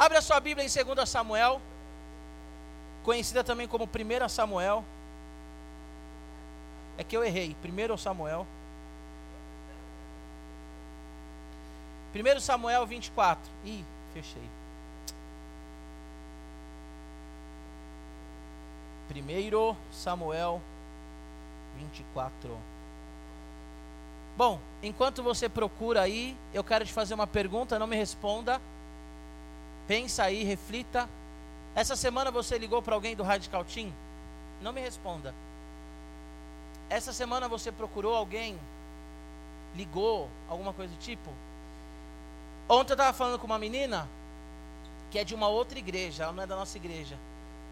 Abre a sua Bíblia em 2 Samuel, conhecida também como 1 Samuel. É que eu errei, 1 Samuel. 1 Samuel 24. Ih, fechei. 1 Samuel 24. Bom, enquanto você procura aí, eu quero te fazer uma pergunta, não me responda. Pensa aí, reflita. Essa semana você ligou para alguém do Radical Team? Não me responda. Essa semana você procurou alguém? Ligou? Alguma coisa do tipo? Ontem eu estava falando com uma menina que é de uma outra igreja, ela não é da nossa igreja.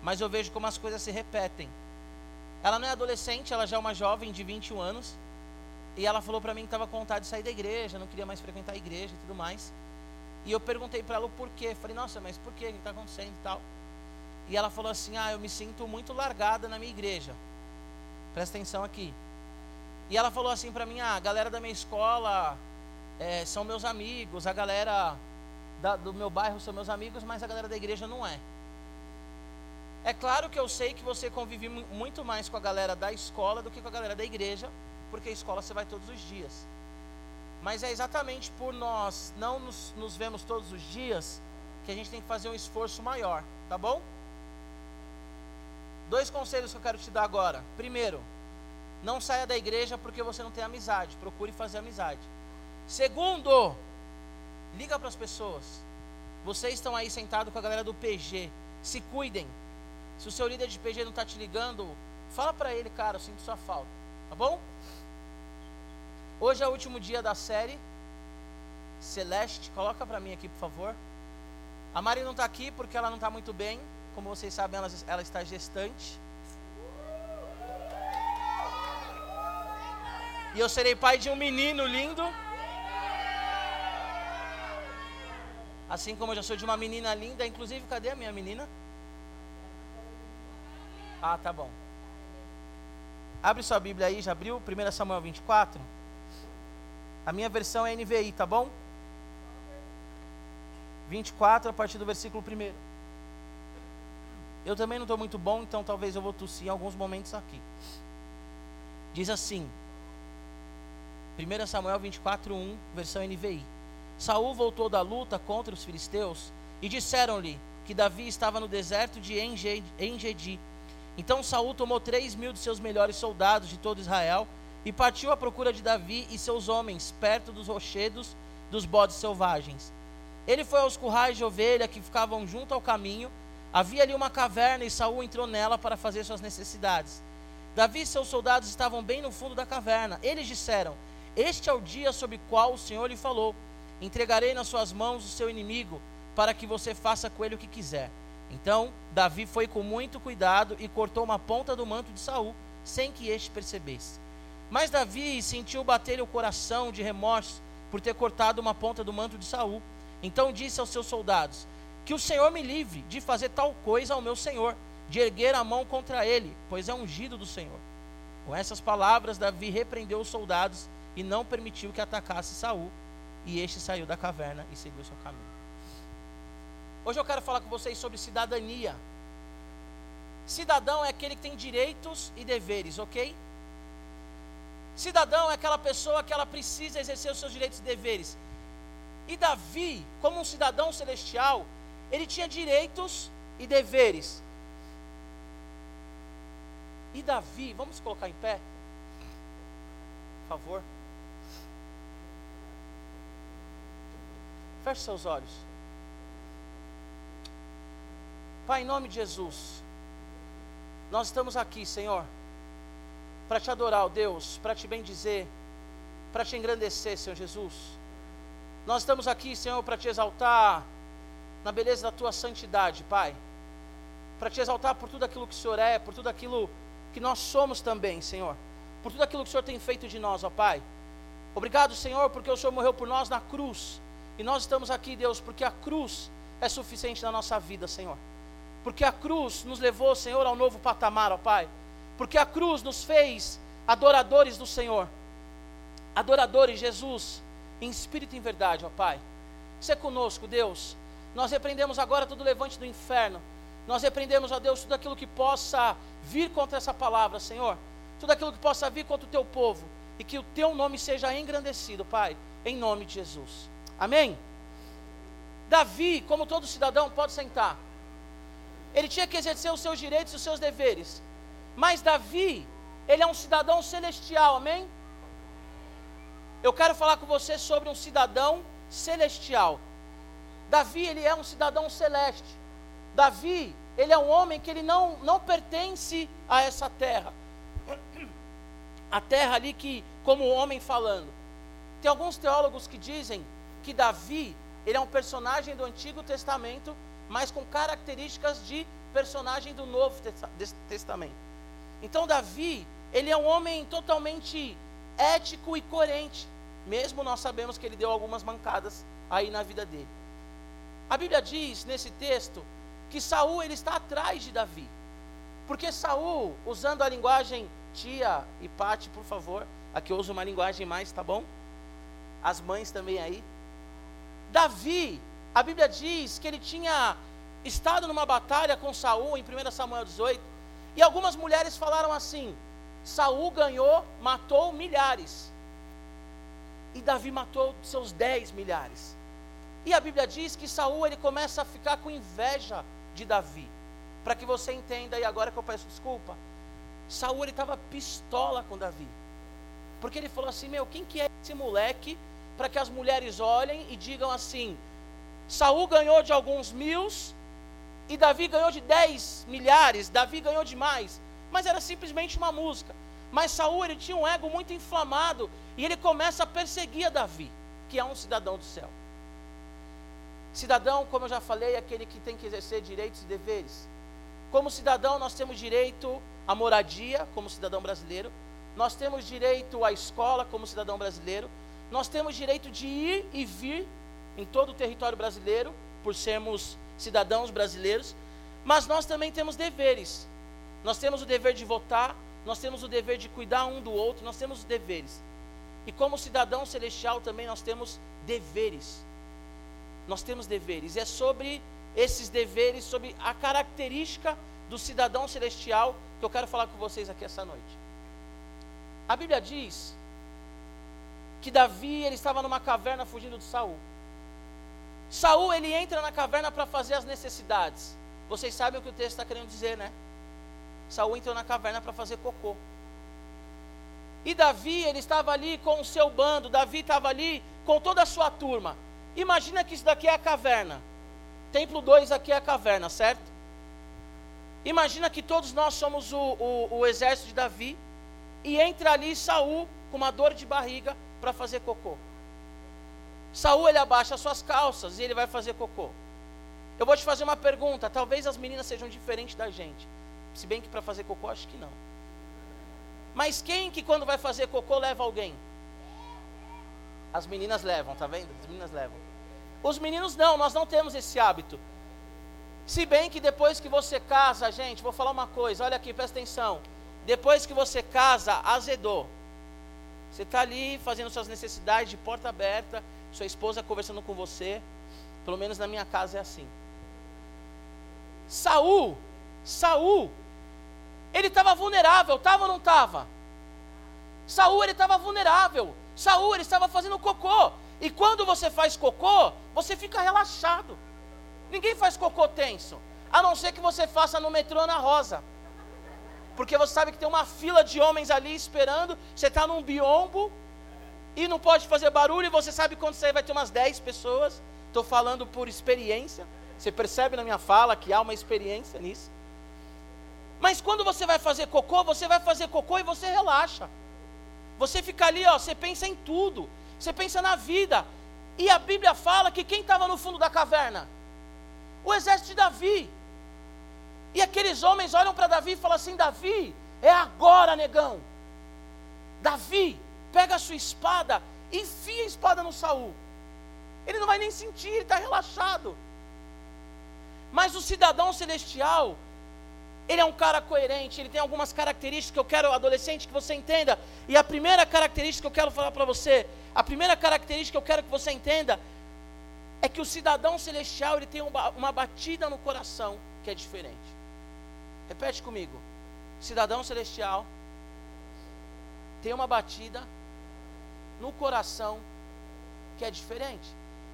Mas eu vejo como as coisas se repetem. Ela não é adolescente, ela já é uma jovem de 21 anos. E ela falou para mim que estava com vontade de sair da igreja, não queria mais frequentar a igreja e tudo mais. E eu perguntei para ela o porquê. Falei, nossa, mas por quê? O que está acontecendo e tal? E ela falou assim: ah, eu me sinto muito largada na minha igreja. Presta atenção aqui. E ela falou assim para mim: ah, a galera da minha escola é, são meus amigos, a galera da, do meu bairro são meus amigos, mas a galera da igreja não é. É claro que eu sei que você convive muito mais com a galera da escola do que com a galera da igreja, porque a escola você vai todos os dias. Mas é exatamente por nós não nos, nos vemos todos os dias que a gente tem que fazer um esforço maior, tá bom? Dois conselhos que eu quero te dar agora. Primeiro, não saia da igreja porque você não tem amizade. Procure fazer amizade. Segundo, liga para as pessoas. Vocês estão aí sentados com a galera do PG. Se cuidem. Se o seu líder de PG não está te ligando, fala para ele, cara, eu sinto sua falta. Tá bom? Hoje é o último dia da série. Celeste, coloca para mim aqui, por favor. A Mari não está aqui porque ela não está muito bem. Como vocês sabem, ela, ela está gestante. E eu serei pai de um menino lindo. Assim como eu já sou de uma menina linda. Inclusive, cadê a minha menina? Ah, tá bom. Abre sua Bíblia aí, já abriu? 1 Samuel 24. A minha versão é NVI, tá bom? 24 a partir do versículo 1. Eu também não estou muito bom, então talvez eu vou tossir em alguns momentos aqui. Diz assim, 1 Samuel 24, 1, versão NVI. Saul voltou da luta contra os filisteus e disseram-lhe que Davi estava no deserto de Engedi. Então Saul tomou três mil de seus melhores soldados de todo Israel e partiu à procura de Davi e seus homens perto dos rochedos dos bodes selvagens. Ele foi aos currais de ovelha que ficavam junto ao caminho. Havia ali uma caverna e Saul entrou nela para fazer suas necessidades. Davi e seus soldados estavam bem no fundo da caverna. Eles disseram: Este é o dia sobre o qual o Senhor lhe falou: Entregarei nas suas mãos o seu inimigo, para que você faça com ele o que quiser. Então Davi foi com muito cuidado e cortou uma ponta do manto de Saul, sem que este percebesse. Mas Davi sentiu bater o coração de remorso por ter cortado uma ponta do manto de Saul. Então disse aos seus soldados: Que o Senhor me livre de fazer tal coisa ao meu senhor, de erguer a mão contra ele, pois é ungido do Senhor. Com essas palavras, Davi repreendeu os soldados e não permitiu que atacasse Saul. E este saiu da caverna e seguiu seu caminho. Hoje eu quero falar com vocês sobre cidadania. Cidadão é aquele que tem direitos e deveres, ok? Cidadão é aquela pessoa que ela precisa exercer os seus direitos e deveres. E Davi, como um cidadão celestial, ele tinha direitos e deveres. E Davi, vamos colocar em pé? Por favor. Feche seus olhos. Pai, em nome de Jesus, nós estamos aqui, Senhor, para te adorar, ó Deus, para te bendizer, para te engrandecer, Senhor Jesus. Nós estamos aqui, Senhor, para te exaltar na beleza da tua santidade, Pai. Para te exaltar por tudo aquilo que o Senhor é, por tudo aquilo que nós somos também, Senhor. Por tudo aquilo que o Senhor tem feito de nós, ó Pai. Obrigado, Senhor, porque o Senhor morreu por nós na cruz. E nós estamos aqui, Deus, porque a cruz é suficiente na nossa vida, Senhor. Porque a cruz nos levou, Senhor, ao novo patamar, ó Pai. Porque a cruz nos fez adoradores do Senhor. Adoradores, Jesus, em espírito e em verdade, ó Pai. Você é conosco, Deus. Nós repreendemos agora todo levante do inferno. Nós repreendemos, ó Deus, tudo aquilo que possa vir contra essa palavra, Senhor. Tudo aquilo que possa vir contra o teu povo. E que o teu nome seja engrandecido, Pai, em nome de Jesus. Amém? Davi, como todo cidadão, pode sentar. Ele tinha que exercer os seus direitos e os seus deveres. Mas Davi, ele é um cidadão celestial, amém? Eu quero falar com você sobre um cidadão celestial. Davi, ele é um cidadão celeste. Davi, ele é um homem que ele não, não pertence a essa terra. A terra ali que, como homem falando. Tem alguns teólogos que dizem que Davi, ele é um personagem do Antigo Testamento, mas com características de personagem do Novo Testamento. Então Davi, ele é um homem totalmente ético e coerente, mesmo nós sabemos que ele deu algumas mancadas aí na vida dele. A Bíblia diz nesse texto que Saul ele está atrás de Davi. Porque Saul, usando a linguagem tia e Pati, por favor, aqui eu uso uma linguagem mais, tá bom? As mães também aí. Davi, a Bíblia diz que ele tinha estado numa batalha com Saul em 1 Samuel 18, e algumas mulheres falaram assim: Saul ganhou, matou milhares. E Davi matou seus dez milhares. E a Bíblia diz que Saul ele começa a ficar com inveja de Davi. Para que você entenda, e agora que eu peço desculpa, Saul ele estava pistola com Davi. Porque ele falou assim: Meu, quem que é esse moleque? Para que as mulheres olhem e digam assim: Saul ganhou de alguns mil e Davi ganhou de dez milhares, Davi ganhou de mais. Mas era simplesmente uma música. Mas Saul ele tinha um ego muito inflamado e ele começa a perseguir a Davi, que é um cidadão do céu. Cidadão, como eu já falei, é aquele que tem que exercer direitos e deveres. Como cidadão, nós temos direito à moradia, como cidadão brasileiro. Nós temos direito à escola, como cidadão brasileiro. Nós temos direito de ir e vir em todo o território brasileiro, por sermos cidadãos brasileiros. Mas nós também temos deveres. Nós temos o dever de votar, nós temos o dever de cuidar um do outro, nós temos os deveres. E como cidadão celestial também nós temos deveres. Nós temos deveres. E é sobre esses deveres, sobre a característica do cidadão celestial que eu quero falar com vocês aqui essa noite. A Bíblia diz que Davi ele estava numa caverna fugindo de Saul. Saul ele entra na caverna para fazer as necessidades. Vocês sabem o que o texto está querendo dizer, né? Saul entrou na caverna para fazer cocô. E Davi, ele estava ali com o seu bando, Davi estava ali com toda a sua turma. Imagina que isso daqui é a caverna. Templo 2 aqui é a caverna, certo? Imagina que todos nós somos o, o, o exército de Davi. E entra ali Saul com uma dor de barriga para fazer cocô. Saul ele abaixa as suas calças e ele vai fazer cocô. Eu vou te fazer uma pergunta, talvez as meninas sejam diferentes da gente. Se bem que para fazer cocô, acho que não. Mas quem que quando vai fazer cocô leva alguém? As meninas levam, tá vendo? As meninas levam. Os meninos não, nós não temos esse hábito. Se bem que depois que você casa, gente, vou falar uma coisa, olha aqui, presta atenção. Depois que você casa, azedou. Você está ali fazendo suas necessidades de porta aberta, sua esposa conversando com você. Pelo menos na minha casa é assim. Saul, Saul, ele estava vulnerável, estava ou não estava? Saul ele estava vulnerável. Saul ele estava fazendo cocô. E quando você faz cocô, você fica relaxado. Ninguém faz cocô tenso, a não ser que você faça no metrô na Rosa. Porque você sabe que tem uma fila de homens ali esperando, você está num biombo e não pode fazer barulho, e você sabe quando você vai ter umas 10 pessoas. Estou falando por experiência. Você percebe na minha fala que há uma experiência nisso. Mas quando você vai fazer cocô, você vai fazer cocô e você relaxa. Você fica ali, ó, você pensa em tudo. Você pensa na vida. E a Bíblia fala que quem estava no fundo da caverna? O exército de Davi. E aqueles homens olham para Davi e falam assim: Davi, é agora, negão. Davi, pega a sua espada enfia a espada no Saul. Ele não vai nem sentir, ele está relaxado. Mas o cidadão celestial, ele é um cara coerente, ele tem algumas características que eu quero, adolescente, que você entenda. E a primeira característica que eu quero falar para você, a primeira característica que eu quero que você entenda, é que o cidadão celestial ele tem uma, uma batida no coração que é diferente. Repete comigo. Cidadão celestial tem uma batida no coração que é diferente.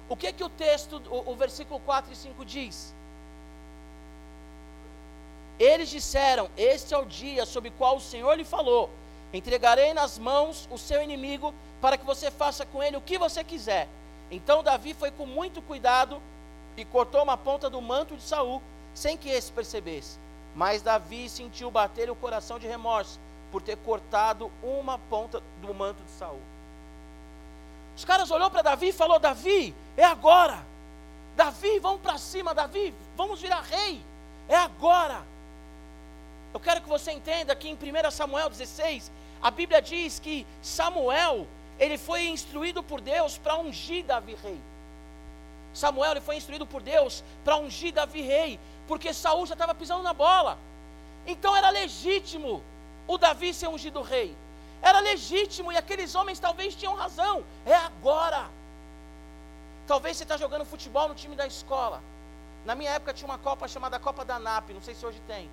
O que que o texto, o, o versículo 4 e 5 diz? Eles disseram: Este é o dia sobre o qual o Senhor lhe falou. Entregarei nas mãos o seu inimigo para que você faça com ele o que você quiser. Então Davi foi com muito cuidado e cortou uma ponta do manto de Saul, sem que esse percebesse. Mas Davi sentiu bater o coração de remorso por ter cortado uma ponta do manto de Saul. Os caras olhou para Davi e falou: Davi, é agora. Davi, vamos para cima, Davi, vamos virar rei. É agora. Eu quero que você entenda que em 1 Samuel 16, a Bíblia diz que Samuel, ele foi instruído por Deus para ungir Davi rei. Samuel ele foi instruído por Deus para ungir Davi rei, porque Saul já estava pisando na bola. Então era legítimo o Davi ser ungido rei. Era legítimo e aqueles homens talvez tinham razão. É agora. Talvez você está jogando futebol no time da escola. Na minha época tinha uma Copa chamada Copa da NAP, não sei se hoje tem.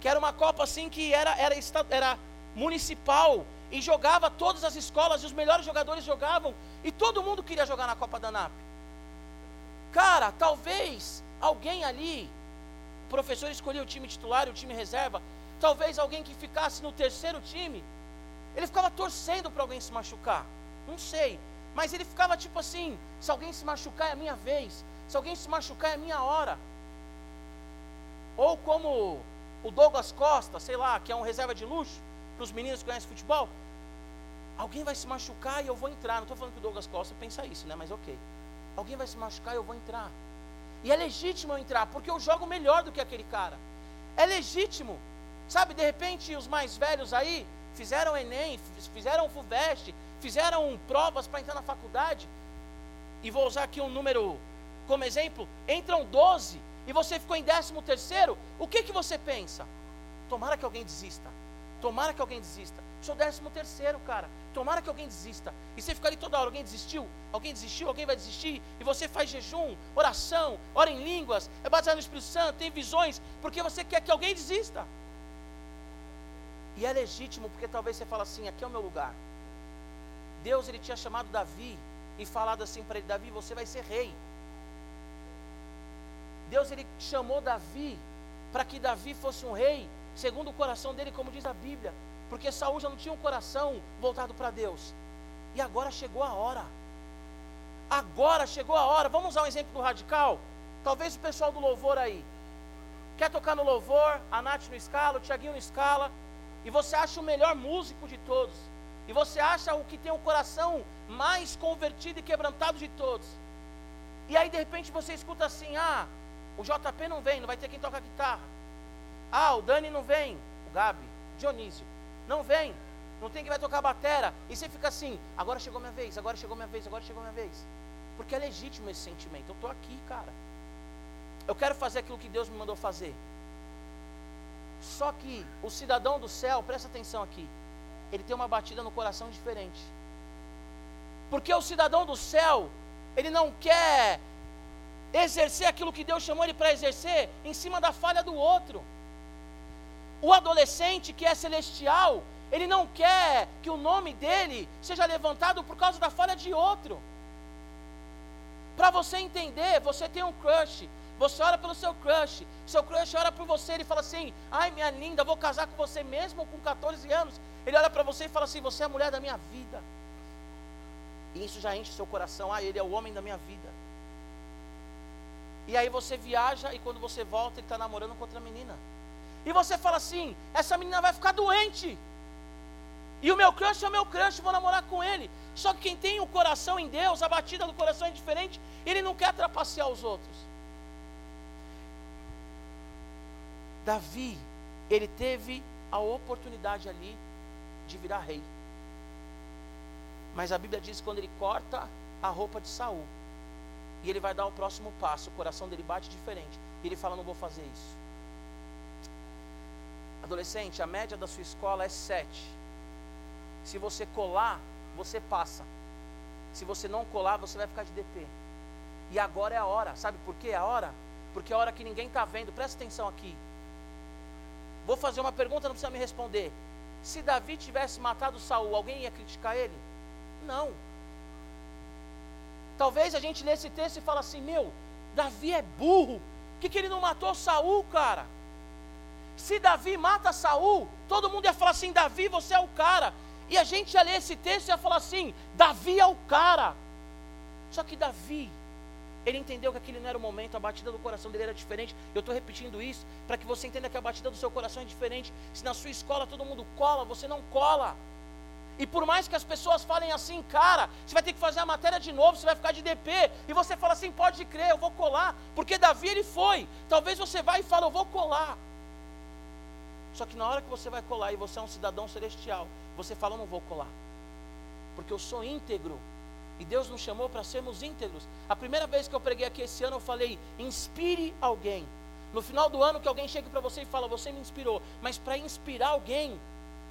Que era uma Copa assim que era, era, era municipal e jogava todas as escolas e os melhores jogadores jogavam e todo mundo queria jogar na Copa da NAP. Cara, talvez alguém ali, o professor escolhia o time titular e o time reserva, talvez alguém que ficasse no terceiro time ele ficava torcendo para alguém se machucar. Não sei. Mas ele ficava tipo assim: se alguém se machucar é a minha vez. Se alguém se machucar é a minha hora. Ou como o Douglas Costa, sei lá, que é um reserva de luxo, para os meninos que conhecem futebol. Alguém vai se machucar e eu vou entrar. Não estou falando que o Douglas Costa pensa isso, né? Mas ok. Alguém vai se machucar e eu vou entrar. E é legítimo eu entrar, porque eu jogo melhor do que aquele cara. É legítimo. Sabe, de repente, os mais velhos aí, fizeram Enem, fizeram FUVEST, fizeram provas para entrar na faculdade, e vou usar aqui um número como exemplo, entram 12 e você ficou em 13 terceiro, o que, que você pensa? Tomara que alguém desista. Tomara que alguém desista. Sou 13 terceiro, cara. Tomara que alguém desista. E você fica ali toda hora, alguém desistiu? Alguém desistiu? Alguém vai desistir? E você faz jejum, oração, ora em línguas, é baseado no Espírito Santo, tem visões, porque você quer que alguém desista. E é legítimo porque talvez você fala assim, aqui é o meu lugar. Deus ele tinha chamado Davi e falado assim para ele, Davi, você vai ser rei. Deus ele chamou Davi para que Davi fosse um rei, segundo o coração dele, como diz a Bíblia, porque Saul já não tinha um coração voltado para Deus. E agora chegou a hora. Agora chegou a hora. Vamos usar um exemplo do radical? Talvez o pessoal do louvor aí. Quer tocar no louvor, a Nath no escala, o Tiaguinho no escala, e você acha o melhor músico de todos, e você acha o que tem o coração mais convertido e quebrantado de todos, e aí de repente você escuta assim: ah, o JP não vem, não vai ter quem toca guitarra, ah, o Dani não vem, o Gabi, Dionísio, não vem, não tem quem vai tocar batera, e você fica assim: agora chegou minha vez, agora chegou minha vez, agora chegou minha vez, porque é legítimo esse sentimento, eu estou aqui, cara, eu quero fazer aquilo que Deus me mandou fazer. Só que o cidadão do céu, presta atenção aqui, ele tem uma batida no coração diferente. Porque o cidadão do céu, ele não quer exercer aquilo que Deus chamou ele para exercer em cima da falha do outro. O adolescente que é celestial, ele não quer que o nome dele seja levantado por causa da falha de outro. Para você entender, você tem um crush, você ora pelo seu crush. Seu crush ora por você. Ele fala assim: Ai, minha linda, vou casar com você mesmo com 14 anos. Ele olha para você e fala assim: Você é a mulher da minha vida. E isso já enche seu coração. Ah, ele é o homem da minha vida. E aí você viaja e quando você volta, ele está namorando com outra menina. E você fala assim: Essa menina vai ficar doente. E o meu crush é o meu crush, vou namorar com ele. Só que quem tem o coração em Deus, a batida do coração é diferente, ele não quer trapacear os outros. Davi, ele teve a oportunidade ali de virar rei. Mas a Bíblia diz que quando ele corta a roupa de Saul, e ele vai dar o próximo passo, o coração dele bate diferente. E ele fala: Não vou fazer isso. Adolescente, a média da sua escola é 7. Se você colar, você passa. Se você não colar, você vai ficar de DP. E agora é a hora. Sabe por que é a hora? Porque é a hora que ninguém está vendo. Presta atenção aqui. Vou fazer uma pergunta, não precisa me responder. Se Davi tivesse matado Saul, alguém ia criticar ele? Não. Talvez a gente lê esse texto e fala assim: Meu, Davi é burro. Por que, que ele não matou Saul, cara? Se Davi mata Saul, todo mundo ia falar assim: Davi, você é o cara. E a gente ia ler esse texto e ia falar assim: Davi é o cara. Só que Davi, ele entendeu que aquele não era o momento, a batida do coração dele era diferente. Eu estou repetindo isso para que você entenda que a batida do seu coração é diferente. Se na sua escola todo mundo cola, você não cola. E por mais que as pessoas falem assim, cara, você vai ter que fazer a matéria de novo, você vai ficar de DP, e você fala assim, pode crer, eu vou colar, porque Davi ele foi. Talvez você vá e fale, eu vou colar. Só que na hora que você vai colar e você é um cidadão celestial, você fala, eu não vou colar. Porque eu sou íntegro. E Deus nos chamou para sermos íntegros. A primeira vez que eu preguei aqui esse ano, eu falei: inspire alguém. No final do ano, que alguém chegue para você e fala: Você me inspirou. Mas para inspirar alguém,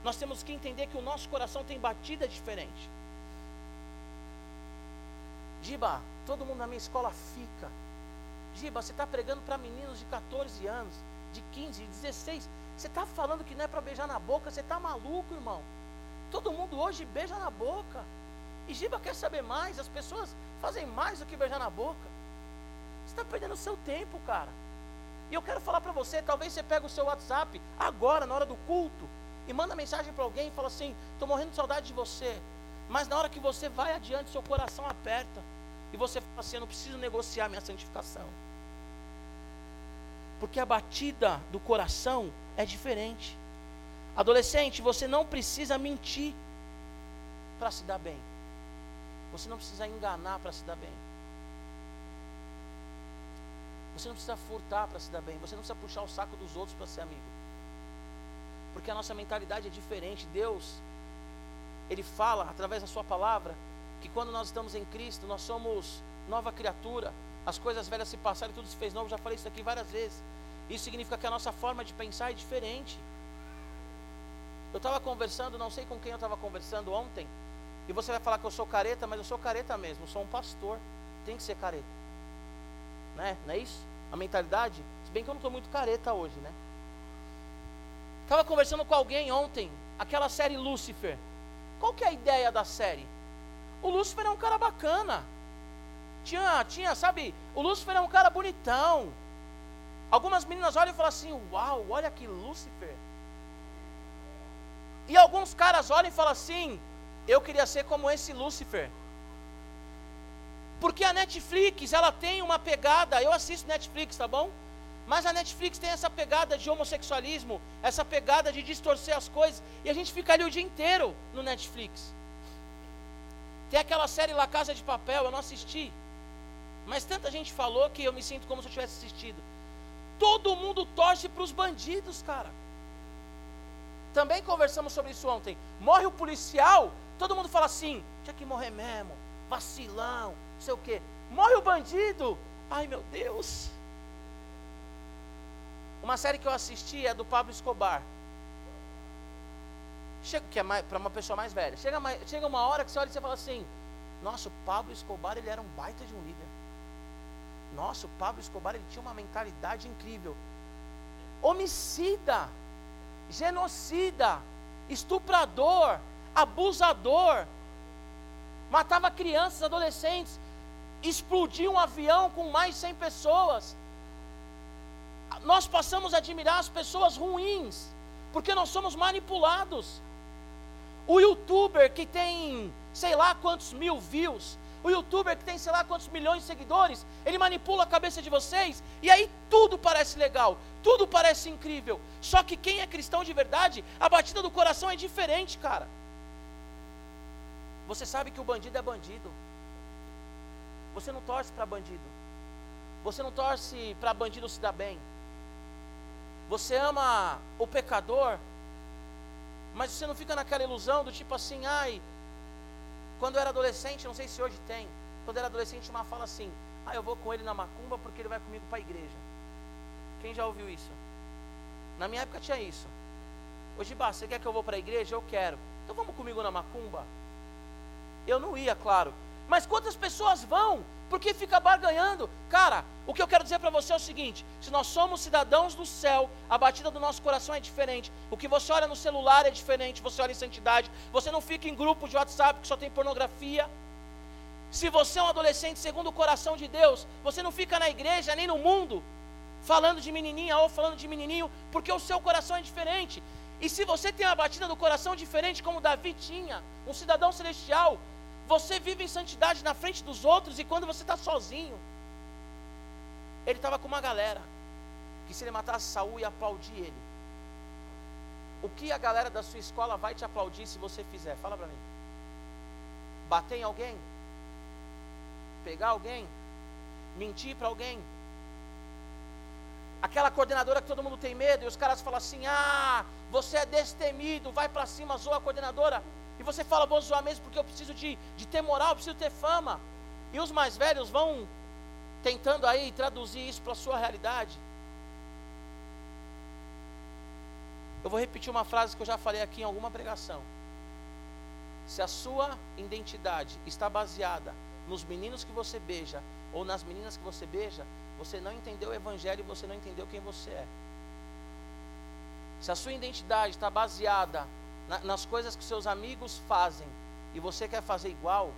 nós temos que entender que o nosso coração tem batida diferente. Diba, todo mundo na minha escola fica. Diba, você está pregando para meninos de 14 anos, de 15, de 16. Você está falando que não é para beijar na boca, você está maluco, irmão. Todo mundo hoje beija na boca. E Giba quer saber mais, as pessoas fazem mais do que beijar na boca. Você está perdendo o seu tempo, cara. E eu quero falar para você, talvez você pegue o seu WhatsApp agora, na hora do culto, e manda mensagem para alguém e fala assim: estou morrendo de saudade de você. Mas na hora que você vai adiante, seu coração aperta. E você fala assim: eu não preciso negociar minha santificação. Porque a batida do coração é diferente. Adolescente, você não precisa mentir para se dar bem. Você não precisa enganar para se dar bem. Você não precisa furtar para se dar bem. Você não precisa puxar o saco dos outros para ser amigo. Porque a nossa mentalidade é diferente. Deus, Ele fala através da Sua palavra que quando nós estamos em Cristo, nós somos nova criatura. As coisas velhas se passaram e tudo se fez novo. Já falei isso aqui várias vezes. Isso significa que a nossa forma de pensar é diferente. Eu estava conversando, não sei com quem eu estava conversando ontem, e você vai falar que eu sou careta, mas eu sou careta mesmo, eu sou um pastor, tem que ser careta. Né? Não é isso? A mentalidade? Se bem que eu não estou muito careta hoje, né? Estava conversando com alguém ontem, aquela série Lucifer. Qual que é a ideia da série? O Lúcifer é um cara bacana. Tinha, tinha, sabe? O Lúcifer é um cara bonitão. Algumas meninas olham e falam assim: Uau, olha que Lúcifer. E alguns caras olham e falam assim: Eu queria ser como esse Lúcifer. Porque a Netflix, ela tem uma pegada, eu assisto Netflix, tá bom? Mas a Netflix tem essa pegada de homossexualismo, essa pegada de distorcer as coisas, e a gente fica ali o dia inteiro no Netflix. Tem aquela série La Casa de Papel, eu não assisti. Mas tanta gente falou que eu me sinto como se eu tivesse assistido. Todo mundo torce para os bandidos, cara. Também conversamos sobre isso ontem. Morre o policial, todo mundo fala assim: tinha que morrer mesmo, vacilão, não sei o quê. Morre o bandido, ai meu Deus. Uma série que eu assisti é do Pablo Escobar. Chega, que é para uma pessoa mais velha. Chega, chega uma hora que você olha e você fala assim: Nossa, o Pablo Escobar ele era um baita de um líder. Nossa, o Pablo Escobar ele tinha uma mentalidade incrível. Homicida, genocida, estuprador, abusador, matava crianças, adolescentes, explodia um avião com mais de 100 pessoas nós passamos a admirar as pessoas ruins, porque nós somos manipulados. O youtuber que tem sei lá quantos mil views, o youtuber que tem sei lá quantos milhões de seguidores, ele manipula a cabeça de vocês e aí tudo parece legal, tudo parece incrível. Só que quem é cristão de verdade, a batida do coração é diferente, cara. Você sabe que o bandido é bandido. Você não torce para bandido. Você não torce para bandido se dar bem. Você ama o pecador, mas você não fica naquela ilusão do tipo assim, ai, quando eu era adolescente, não sei se hoje tem, quando eu era adolescente, uma fala assim, ah, eu vou com ele na macumba porque ele vai comigo para a igreja. Quem já ouviu isso? Na minha época tinha isso. Hoje, bah, você quer que eu vou para a igreja? Eu quero. Então vamos comigo na macumba? Eu não ia, claro. Mas quantas pessoas vão porque fica barganhando? Cara, o que eu quero dizer para você é o seguinte: se nós somos cidadãos do céu, a batida do nosso coração é diferente. O que você olha no celular é diferente, você olha em santidade, você não fica em grupos de WhatsApp que só tem pornografia. Se você é um adolescente segundo o coração de Deus, você não fica na igreja nem no mundo falando de menininha ou falando de menininho, porque o seu coração é diferente. E se você tem uma batida do coração diferente, como Davi tinha, um cidadão celestial, você vive em santidade na frente dos outros e quando você está sozinho, ele estava com uma galera que se ele matasse Saul ia aplaudir ele. O que a galera da sua escola vai te aplaudir se você fizer? Fala para mim. Bater em alguém? Pegar alguém? Mentir para alguém? Aquela coordenadora que todo mundo tem medo e os caras falam assim: "Ah, você é destemido, vai para cima, zoa a coordenadora". E você fala, vou zoar mesmo porque eu preciso de, de ter moral, eu preciso ter fama. E os mais velhos vão tentando aí traduzir isso para a sua realidade. Eu vou repetir uma frase que eu já falei aqui em alguma pregação. Se a sua identidade está baseada nos meninos que você beija ou nas meninas que você beija, você não entendeu o evangelho e você não entendeu quem você é. Se a sua identidade está baseada na, nas coisas que seus amigos fazem e você quer fazer igual,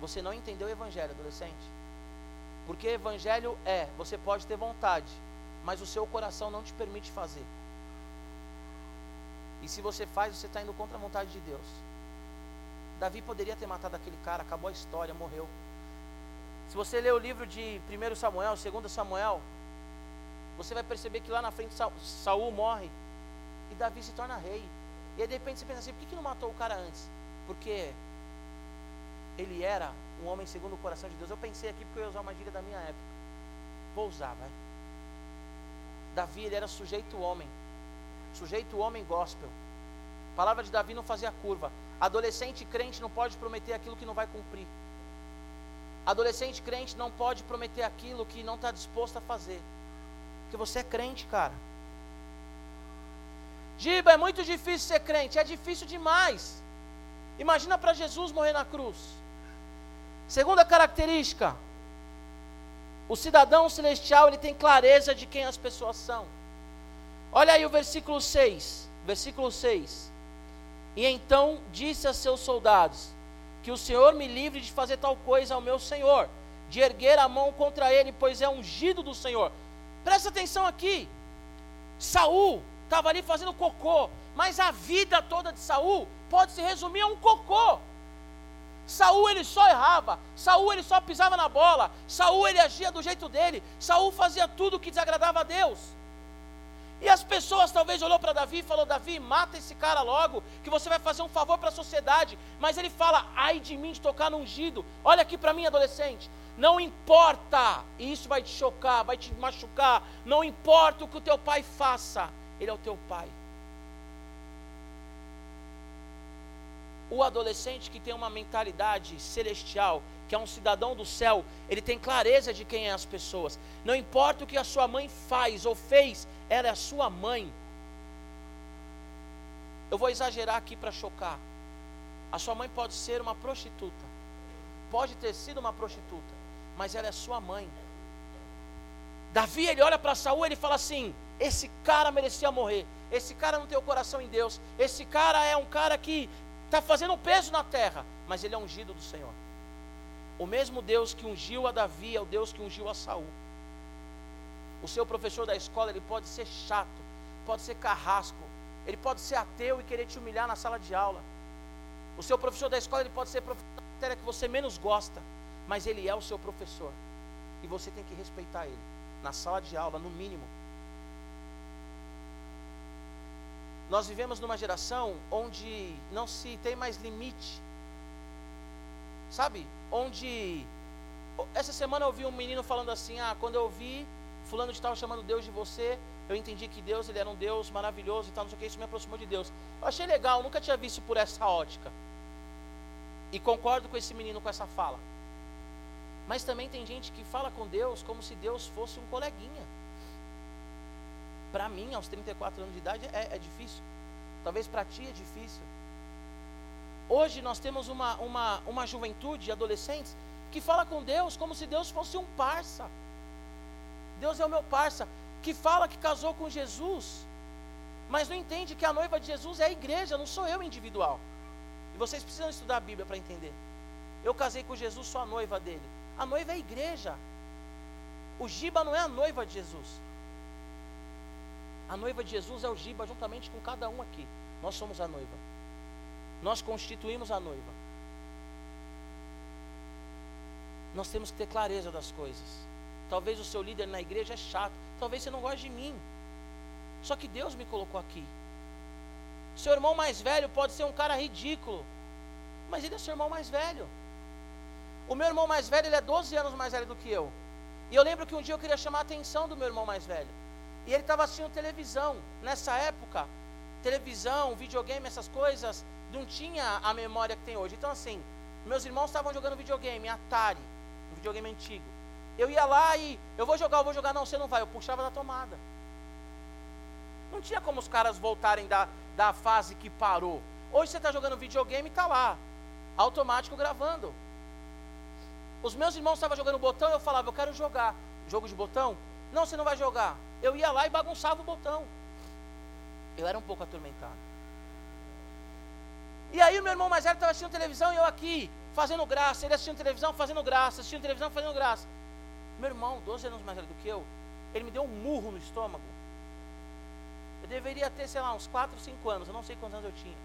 você não entendeu o evangelho, adolescente. Porque evangelho é, você pode ter vontade, mas o seu coração não te permite fazer. E se você faz, você está indo contra a vontade de Deus. Davi poderia ter matado aquele cara, acabou a história, morreu. Se você ler o livro de 1 Samuel, 2 Samuel, você vai perceber que lá na frente Saul morre e Davi se torna rei. E aí de repente você pensa assim, por que, que não matou o cara antes? Porque ele era um homem segundo o coração de Deus. Eu pensei aqui porque eu ia usar uma gíria da minha época. Vou usar, vai. Davi, ele era sujeito homem. Sujeito homem gospel. A palavra de Davi não fazia curva. Adolescente crente não pode prometer aquilo que não vai cumprir. Adolescente crente não pode prometer aquilo que não está disposto a fazer. Porque você é crente, cara. Giba, é muito difícil ser crente. É difícil demais. Imagina para Jesus morrer na cruz. Segunda característica: o cidadão celestial ele tem clareza de quem as pessoas são. Olha aí o versículo 6. Versículo 6. E então disse a seus soldados: Que o Senhor me livre de fazer tal coisa ao meu Senhor, de erguer a mão contra ele, pois é ungido do Senhor. Presta atenção aqui. Saul estava ali fazendo cocô, mas a vida toda de Saul pode se resumir a um cocô. Saul ele só errava, Saul ele só pisava na bola, Saul ele agia do jeito dele, Saul fazia tudo que desagradava a Deus. E as pessoas talvez olhou para Davi e falou: Davi, mata esse cara logo, que você vai fazer um favor para a sociedade. Mas ele fala: ai de mim de tocar no ungido. Olha aqui para mim, adolescente. Não importa, e isso vai te chocar, vai te machucar. Não importa o que o teu pai faça, ele é o teu pai. O adolescente que tem uma mentalidade celestial, que é um cidadão do céu, ele tem clareza de quem é as pessoas. Não importa o que a sua mãe faz ou fez, ela é a sua mãe. Eu vou exagerar aqui para chocar. A sua mãe pode ser uma prostituta, pode ter sido uma prostituta, mas ela é sua mãe. Davi ele olha para Saul e ele fala assim: esse cara merecia morrer. Esse cara não tem o coração em Deus. Esse cara é um cara que está fazendo um peso na terra, mas ele é ungido do Senhor. O mesmo Deus que ungiu a Davi é o Deus que ungiu a Saul. O seu professor da escola ele pode ser chato, pode ser carrasco, ele pode ser ateu e querer te humilhar na sala de aula. O seu professor da escola ele pode ser professor da matéria que você menos gosta, mas ele é o seu professor e você tem que respeitar ele na sala de aula, no mínimo. Nós vivemos numa geração onde não se tem mais limite. Sabe? Onde. Essa semana eu ouvi um menino falando assim: ah, quando eu vi Fulano de Tal chamando Deus de você, eu entendi que Deus ele era um Deus maravilhoso e tal, não sei o que, isso me aproximou de Deus. Eu achei legal, nunca tinha visto por essa ótica. E concordo com esse menino com essa fala. Mas também tem gente que fala com Deus como se Deus fosse um coleguinha para mim, aos 34 anos de idade, é, é difícil. Talvez para ti é difícil. Hoje nós temos uma, uma, uma juventude, adolescentes, que fala com Deus como se Deus fosse um parça. Deus é o meu parça, que fala que casou com Jesus, mas não entende que a noiva de Jesus é a igreja, não sou eu individual. E vocês precisam estudar a Bíblia para entender. Eu casei com Jesus, sou a noiva dele. A noiva é a igreja. O Giba não é a noiva de Jesus. A noiva de Jesus é o Giba juntamente com cada um aqui. Nós somos a noiva. Nós constituímos a noiva. Nós temos que ter clareza das coisas. Talvez o seu líder na igreja é chato. Talvez você não goste de mim. Só que Deus me colocou aqui. Seu irmão mais velho pode ser um cara ridículo. Mas ele é seu irmão mais velho. O meu irmão mais velho, ele é 12 anos mais velho do que eu. E eu lembro que um dia eu queria chamar a atenção do meu irmão mais velho. E ele estava assistindo televisão. Nessa época, televisão, videogame, essas coisas, não tinha a memória que tem hoje. Então, assim, meus irmãos estavam jogando videogame, Atari, um videogame antigo. Eu ia lá e eu vou jogar, eu vou jogar, não, você não vai. Eu puxava da tomada. Não tinha como os caras voltarem da, da fase que parou. Hoje você está jogando videogame e está lá, automático gravando. Os meus irmãos estavam jogando botão eu falava, eu quero jogar. Jogo de botão? Não, você não vai jogar. Eu ia lá e bagunçava o botão. Eu era um pouco atormentado. E aí o meu irmão mais velho estava assistindo televisão e eu aqui, fazendo graça. Ele assistindo televisão, fazendo graça. Assistindo televisão, fazendo graça. Meu irmão, 12 anos mais velho do que eu, ele me deu um murro no estômago. Eu deveria ter, sei lá, uns 4, 5 anos. Eu não sei quantos anos eu tinha.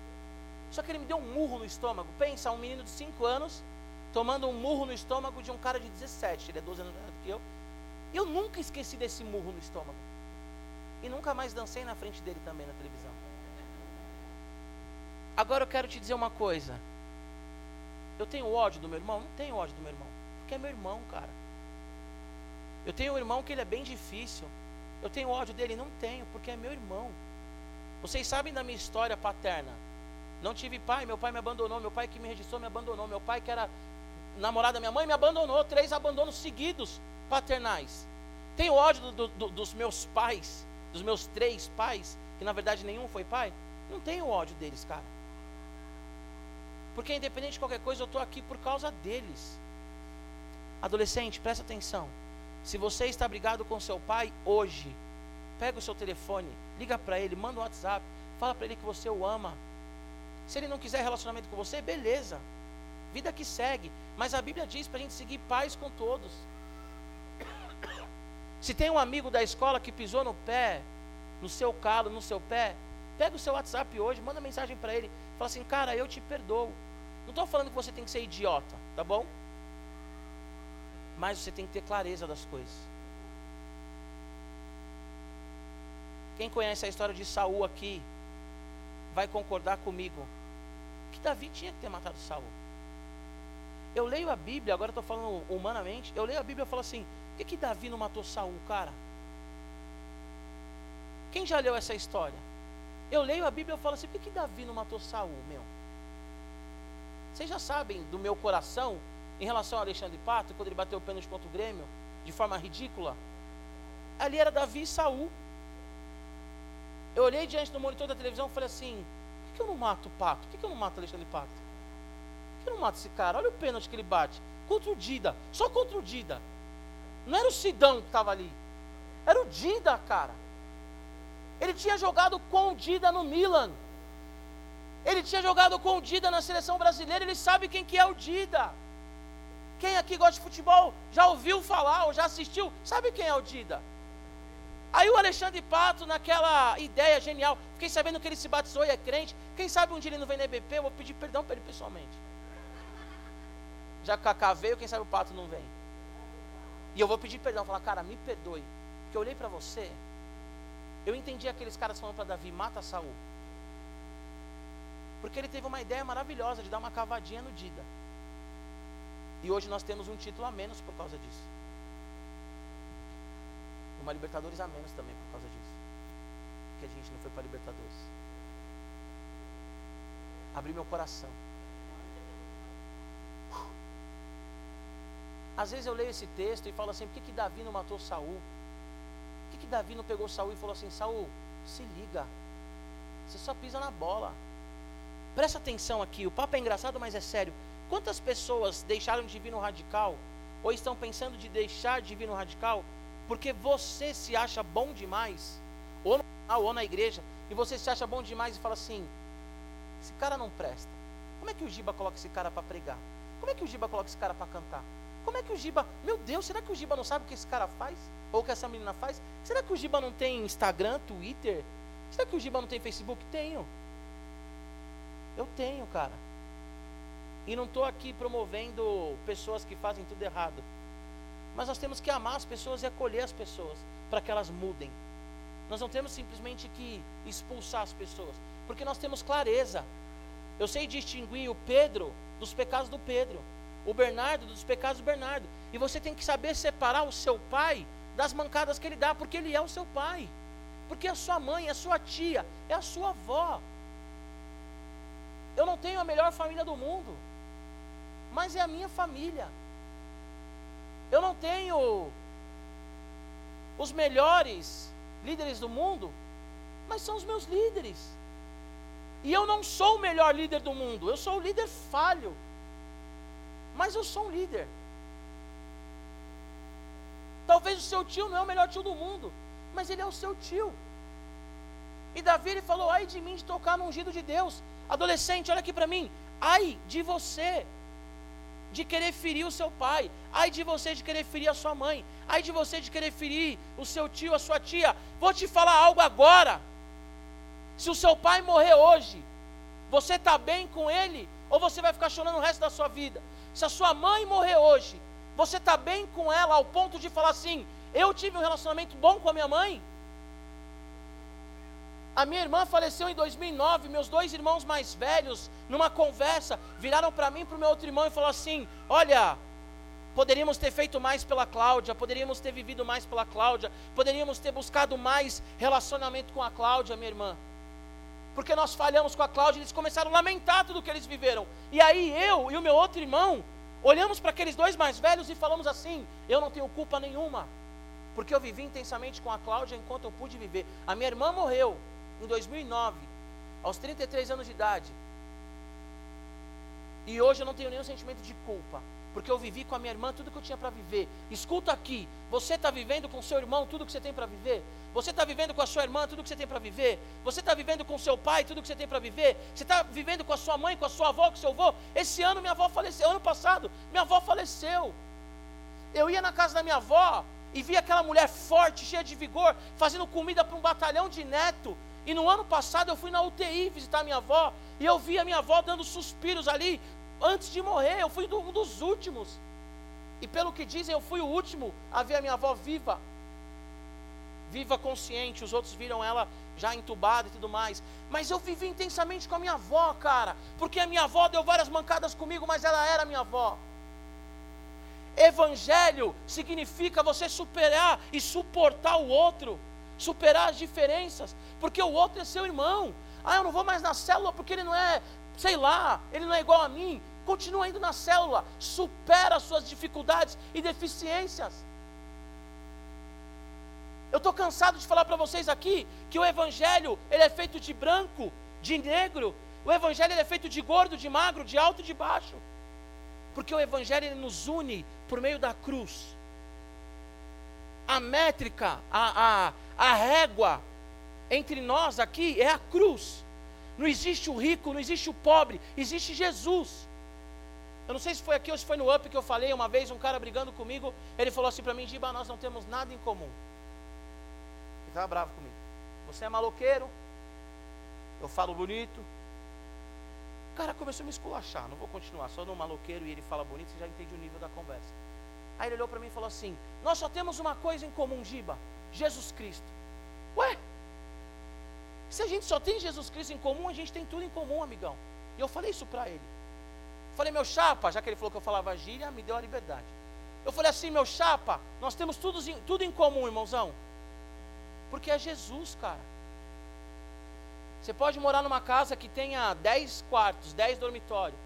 Só que ele me deu um murro no estômago. Pensa, um menino de 5 anos tomando um murro no estômago de um cara de 17. Ele é 12 anos mais velho do que eu. Eu nunca esqueci desse murro no estômago. E nunca mais dancei na frente dele também na televisão. Agora eu quero te dizer uma coisa. Eu tenho ódio do meu irmão? Não tenho ódio do meu irmão. Porque é meu irmão, cara. Eu tenho um irmão que ele é bem difícil. Eu tenho ódio dele? Não tenho, porque é meu irmão. Vocês sabem da minha história paterna. Não tive pai, meu pai me abandonou, meu pai que me registrou me abandonou, meu pai que era namorado da minha mãe me abandonou, três abandonos seguidos paternais. Tenho ódio do, do, dos meus pais, dos meus três pais, que na verdade nenhum foi pai. Não tenho ódio deles, cara. Porque independente de qualquer coisa, eu estou aqui por causa deles. Adolescente, presta atenção. Se você está brigado com seu pai hoje, pega o seu telefone, liga para ele, manda um WhatsApp, fala para ele que você o ama. Se ele não quiser relacionamento com você, beleza. Vida que segue. Mas a Bíblia diz para a gente seguir paz com todos. Se tem um amigo da escola que pisou no pé, no seu calo, no seu pé, pega o seu WhatsApp hoje, manda mensagem para ele, fala assim, cara, eu te perdoo. Não estou falando que você tem que ser idiota, tá bom? Mas você tem que ter clareza das coisas. Quem conhece a história de Saul aqui, vai concordar comigo que Davi tinha que ter matado Saul. Eu leio a Bíblia, agora estou falando humanamente, eu leio a Bíblia e falo assim, que, que Davi não matou Saul, cara? Quem já leu essa história? Eu leio a Bíblia e falo assim, por que, que Davi não matou Saul, meu? Vocês já sabem do meu coração em relação a Alexandre Pato, quando ele bateu o pênalti contra o Grêmio, de forma ridícula? Ali era Davi e Saul. Eu olhei diante do monitor da televisão e falei assim, por que, eu não mato o Pato? Por que, que eu não mato Alexandre Pato? Por que eu não mato esse cara? Olha o pênalti que ele bate. Contra o Dida. Só contra o Dida. Não era o Sidão que estava ali. Era o Dida, cara. Ele tinha jogado com o Dida no Milan. Ele tinha jogado com o Dida na seleção brasileira. Ele sabe quem que é o Dida. Quem aqui gosta de futebol já ouviu falar ou já assistiu? Sabe quem é o Dida? Aí o Alexandre Pato, naquela ideia genial, fiquei sabendo que ele se batizou e é crente. Quem sabe um dia ele não vem na EBP, eu vou pedir perdão para ele pessoalmente. Já que Cacá veio, quem sabe o Pato não vem. E eu vou pedir perdão, falar, cara, me perdoe. Porque eu olhei para você, eu entendi aqueles caras falando para Davi, mata Saul. Porque ele teve uma ideia maravilhosa de dar uma cavadinha no Dida. E hoje nós temos um título a menos por causa disso. Uma Libertadores a menos também por causa disso. Porque a gente não foi para Libertadores. Abri meu coração. Às vezes eu leio esse texto e falo assim, por que, que Davi não matou Saul? Por que, que Davi não pegou Saul e falou assim, Saul, se liga. Você só pisa na bola. Presta atenção aqui, o papo é engraçado, mas é sério. Quantas pessoas deixaram de vir no radical ou estão pensando de deixar de vir no radical porque você se acha bom demais, ou no ou na igreja, e você se acha bom demais e fala assim: esse cara não presta. Como é que o Giba coloca esse cara para pregar? Como é que o Giba coloca esse cara para cantar? Como é que o Giba, meu Deus, será que o Giba não sabe o que esse cara faz? Ou o que essa menina faz? Será que o Giba não tem Instagram, Twitter? Será que o Giba não tem Facebook? Tenho. Eu tenho, cara. E não estou aqui promovendo pessoas que fazem tudo errado. Mas nós temos que amar as pessoas e acolher as pessoas para que elas mudem. Nós não temos simplesmente que expulsar as pessoas, porque nós temos clareza. Eu sei distinguir o Pedro dos pecados do Pedro, o Bernardo dos pecados do Bernardo. E você tem que saber separar o seu pai das mancadas que ele dá, porque ele é o seu pai. Porque a sua mãe, a sua tia, é a sua avó. Eu não tenho a melhor família do mundo, mas é a minha família. Eu não tenho os melhores líderes do mundo, mas são os meus líderes. E eu não sou o melhor líder do mundo, eu sou o líder falho. Mas eu sou um líder. Talvez o seu tio não é o melhor tio do mundo, mas ele é o seu tio. E Davi ele falou: ai de mim de tocar no ungido de Deus. Adolescente, olha aqui para mim. Ai de você de querer ferir o seu pai, ai de você de querer ferir a sua mãe, ai de você de querer ferir o seu tio, a sua tia. Vou te falar algo agora. Se o seu pai morrer hoje, você está bem com ele ou você vai ficar chorando o resto da sua vida? Se a sua mãe morrer hoje, você está bem com ela ao ponto de falar assim: eu tive um relacionamento bom com a minha mãe? A minha irmã faleceu em 2009. Meus dois irmãos mais velhos, numa conversa, viraram para mim e para o meu outro irmão e falaram assim: Olha, poderíamos ter feito mais pela Cláudia, poderíamos ter vivido mais pela Cláudia, poderíamos ter buscado mais relacionamento com a Cláudia, minha irmã. Porque nós falhamos com a Cláudia, eles começaram a lamentar tudo que eles viveram. E aí eu e o meu outro irmão olhamos para aqueles dois mais velhos e falamos assim: Eu não tenho culpa nenhuma, porque eu vivi intensamente com a Cláudia enquanto eu pude viver. A minha irmã morreu, em 2009, aos 33 anos de idade. E hoje eu não tenho nenhum sentimento de culpa, porque eu vivi com a minha irmã tudo que eu tinha para viver. Escuta aqui, você está vivendo com seu irmão tudo que você tem para viver? Você está vivendo com a sua irmã tudo que você tem para viver? Você está vivendo com seu pai tudo que você tem para viver? Você está vivendo com a sua mãe, com a sua avó, com o seu avô? Esse ano minha avó faleceu, ano passado minha avó faleceu. Eu ia na casa da minha avó e via aquela mulher forte, cheia de vigor, fazendo comida para um batalhão de neto. E no ano passado eu fui na UTI visitar minha avó e eu vi a minha avó dando suspiros ali antes de morrer. Eu fui um dos últimos. E pelo que dizem, eu fui o último a ver a minha avó viva. Viva consciente, os outros viram ela já entubada e tudo mais. Mas eu vivi intensamente com a minha avó, cara. Porque a minha avó deu várias mancadas comigo, mas ela era minha avó. Evangelho significa você superar e suportar o outro superar as diferenças, porque o outro é seu irmão. Ah, eu não vou mais na célula porque ele não é, sei lá, ele não é igual a mim. Continua indo na célula, supera as suas dificuldades e deficiências. Eu estou cansado de falar para vocês aqui que o evangelho ele é feito de branco, de negro. O evangelho ele é feito de gordo, de magro, de alto e de baixo. Porque o evangelho ele nos une por meio da cruz. A métrica, a, a, a régua entre nós aqui é a cruz. Não existe o rico, não existe o pobre, existe Jesus. Eu não sei se foi aqui ou se foi no up que eu falei uma vez, um cara brigando comigo, ele falou assim para mim, Giba, nós não temos nada em comum. Estava bravo comigo. Você é maloqueiro, eu falo bonito. O cara começou a me esculachar, não vou continuar, só no maloqueiro e ele fala bonito, você já entende o nível da conversa. Aí ele olhou para mim e falou assim: Nós só temos uma coisa em comum, Giba. Jesus Cristo. Ué? Se a gente só tem Jesus Cristo em comum, a gente tem tudo em comum, amigão. E eu falei isso para ele. Falei, meu chapa, já que ele falou que eu falava gíria, me deu a liberdade. Eu falei assim, meu chapa, nós temos tudo, tudo em comum, irmãozão. Porque é Jesus, cara. Você pode morar numa casa que tenha 10 quartos, 10 dormitórios.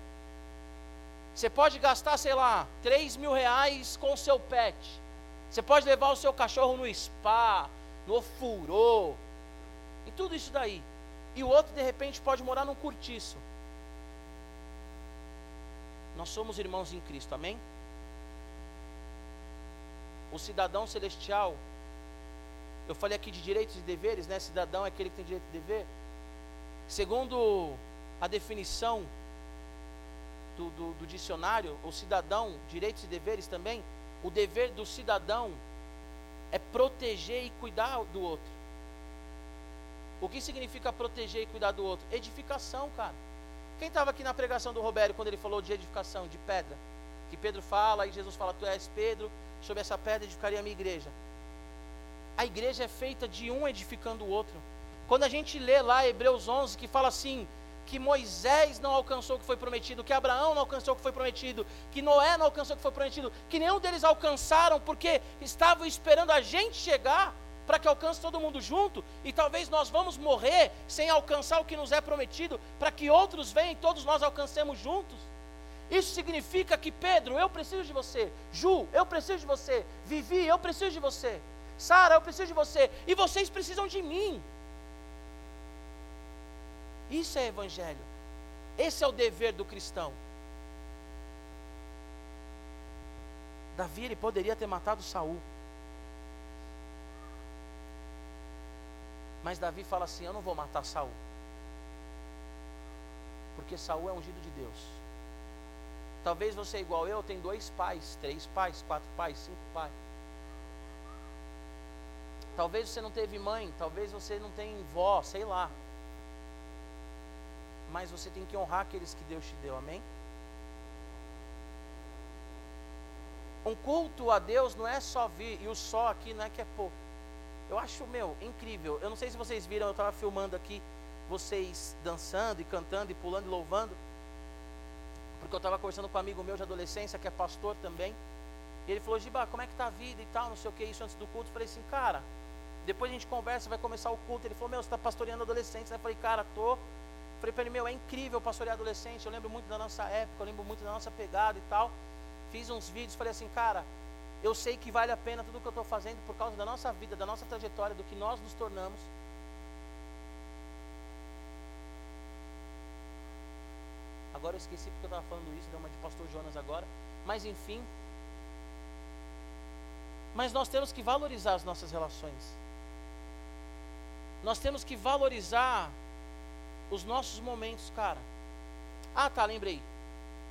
Você pode gastar, sei lá, 3 mil reais com o seu pet. Você pode levar o seu cachorro no spa, no furô, e tudo isso daí. E o outro, de repente, pode morar num cortiço. Nós somos irmãos em Cristo, amém? O cidadão celestial, eu falei aqui de direitos e deveres, né? Cidadão é aquele que tem direito e dever. Segundo a definição do, do, do dicionário, o cidadão, direitos e deveres também, o dever do cidadão é proteger e cuidar do outro. O que significa proteger e cuidar do outro? Edificação, cara. Quem estava aqui na pregação do Roberto quando ele falou de edificação, de pedra? Que Pedro fala e Jesus fala: Tu és Pedro, sobre essa pedra edificaria a minha igreja. A igreja é feita de um edificando o outro. Quando a gente lê lá Hebreus 11, que fala assim: que Moisés não alcançou o que foi prometido, que Abraão não alcançou o que foi prometido, que Noé não alcançou o que foi prometido, que nenhum deles alcançaram porque estavam esperando a gente chegar para que alcance todo mundo junto, e talvez nós vamos morrer sem alcançar o que nos é prometido, para que outros venham e todos nós alcancemos juntos. Isso significa que Pedro, eu preciso de você, Ju, eu preciso de você, Vivi, eu preciso de você, Sara, eu preciso de você, e vocês precisam de mim. Isso é evangelho. Esse é o dever do cristão. Davi ele poderia ter matado Saul. Mas Davi fala assim: Eu não vou matar Saul. Porque Saul é ungido de Deus. Talvez você, igual eu, tem dois pais, três pais, quatro pais, cinco pais. Talvez você não teve mãe, talvez você não tem vó, sei lá mas você tem que honrar aqueles que Deus te deu, amém? Um culto a Deus não é só vir, e o só aqui não é que é pouco. Eu acho, meu, incrível. Eu não sei se vocês viram, eu estava filmando aqui vocês dançando e cantando e pulando e louvando. Porque eu estava conversando com um amigo meu de adolescência, que é pastor também. E ele falou, Giba, como é que tá a vida e tal, não sei o que, isso antes do culto. Eu falei assim, cara, depois a gente conversa, vai começar o culto. Ele falou, meu, você está pastoreando adolescentes. Eu falei, cara, tô. Falei para ele, meu, é incrível pastorear adolescente. Eu lembro muito da nossa época, eu lembro muito da nossa pegada e tal. Fiz uns vídeos, falei assim, cara, eu sei que vale a pena tudo que eu estou fazendo por causa da nossa vida, da nossa trajetória, do que nós nos tornamos. Agora eu esqueci porque eu estava falando isso, deu uma de pastor Jonas agora. Mas enfim. Mas nós temos que valorizar as nossas relações. Nós temos que valorizar os nossos momentos, cara. Ah, tá, lembrei.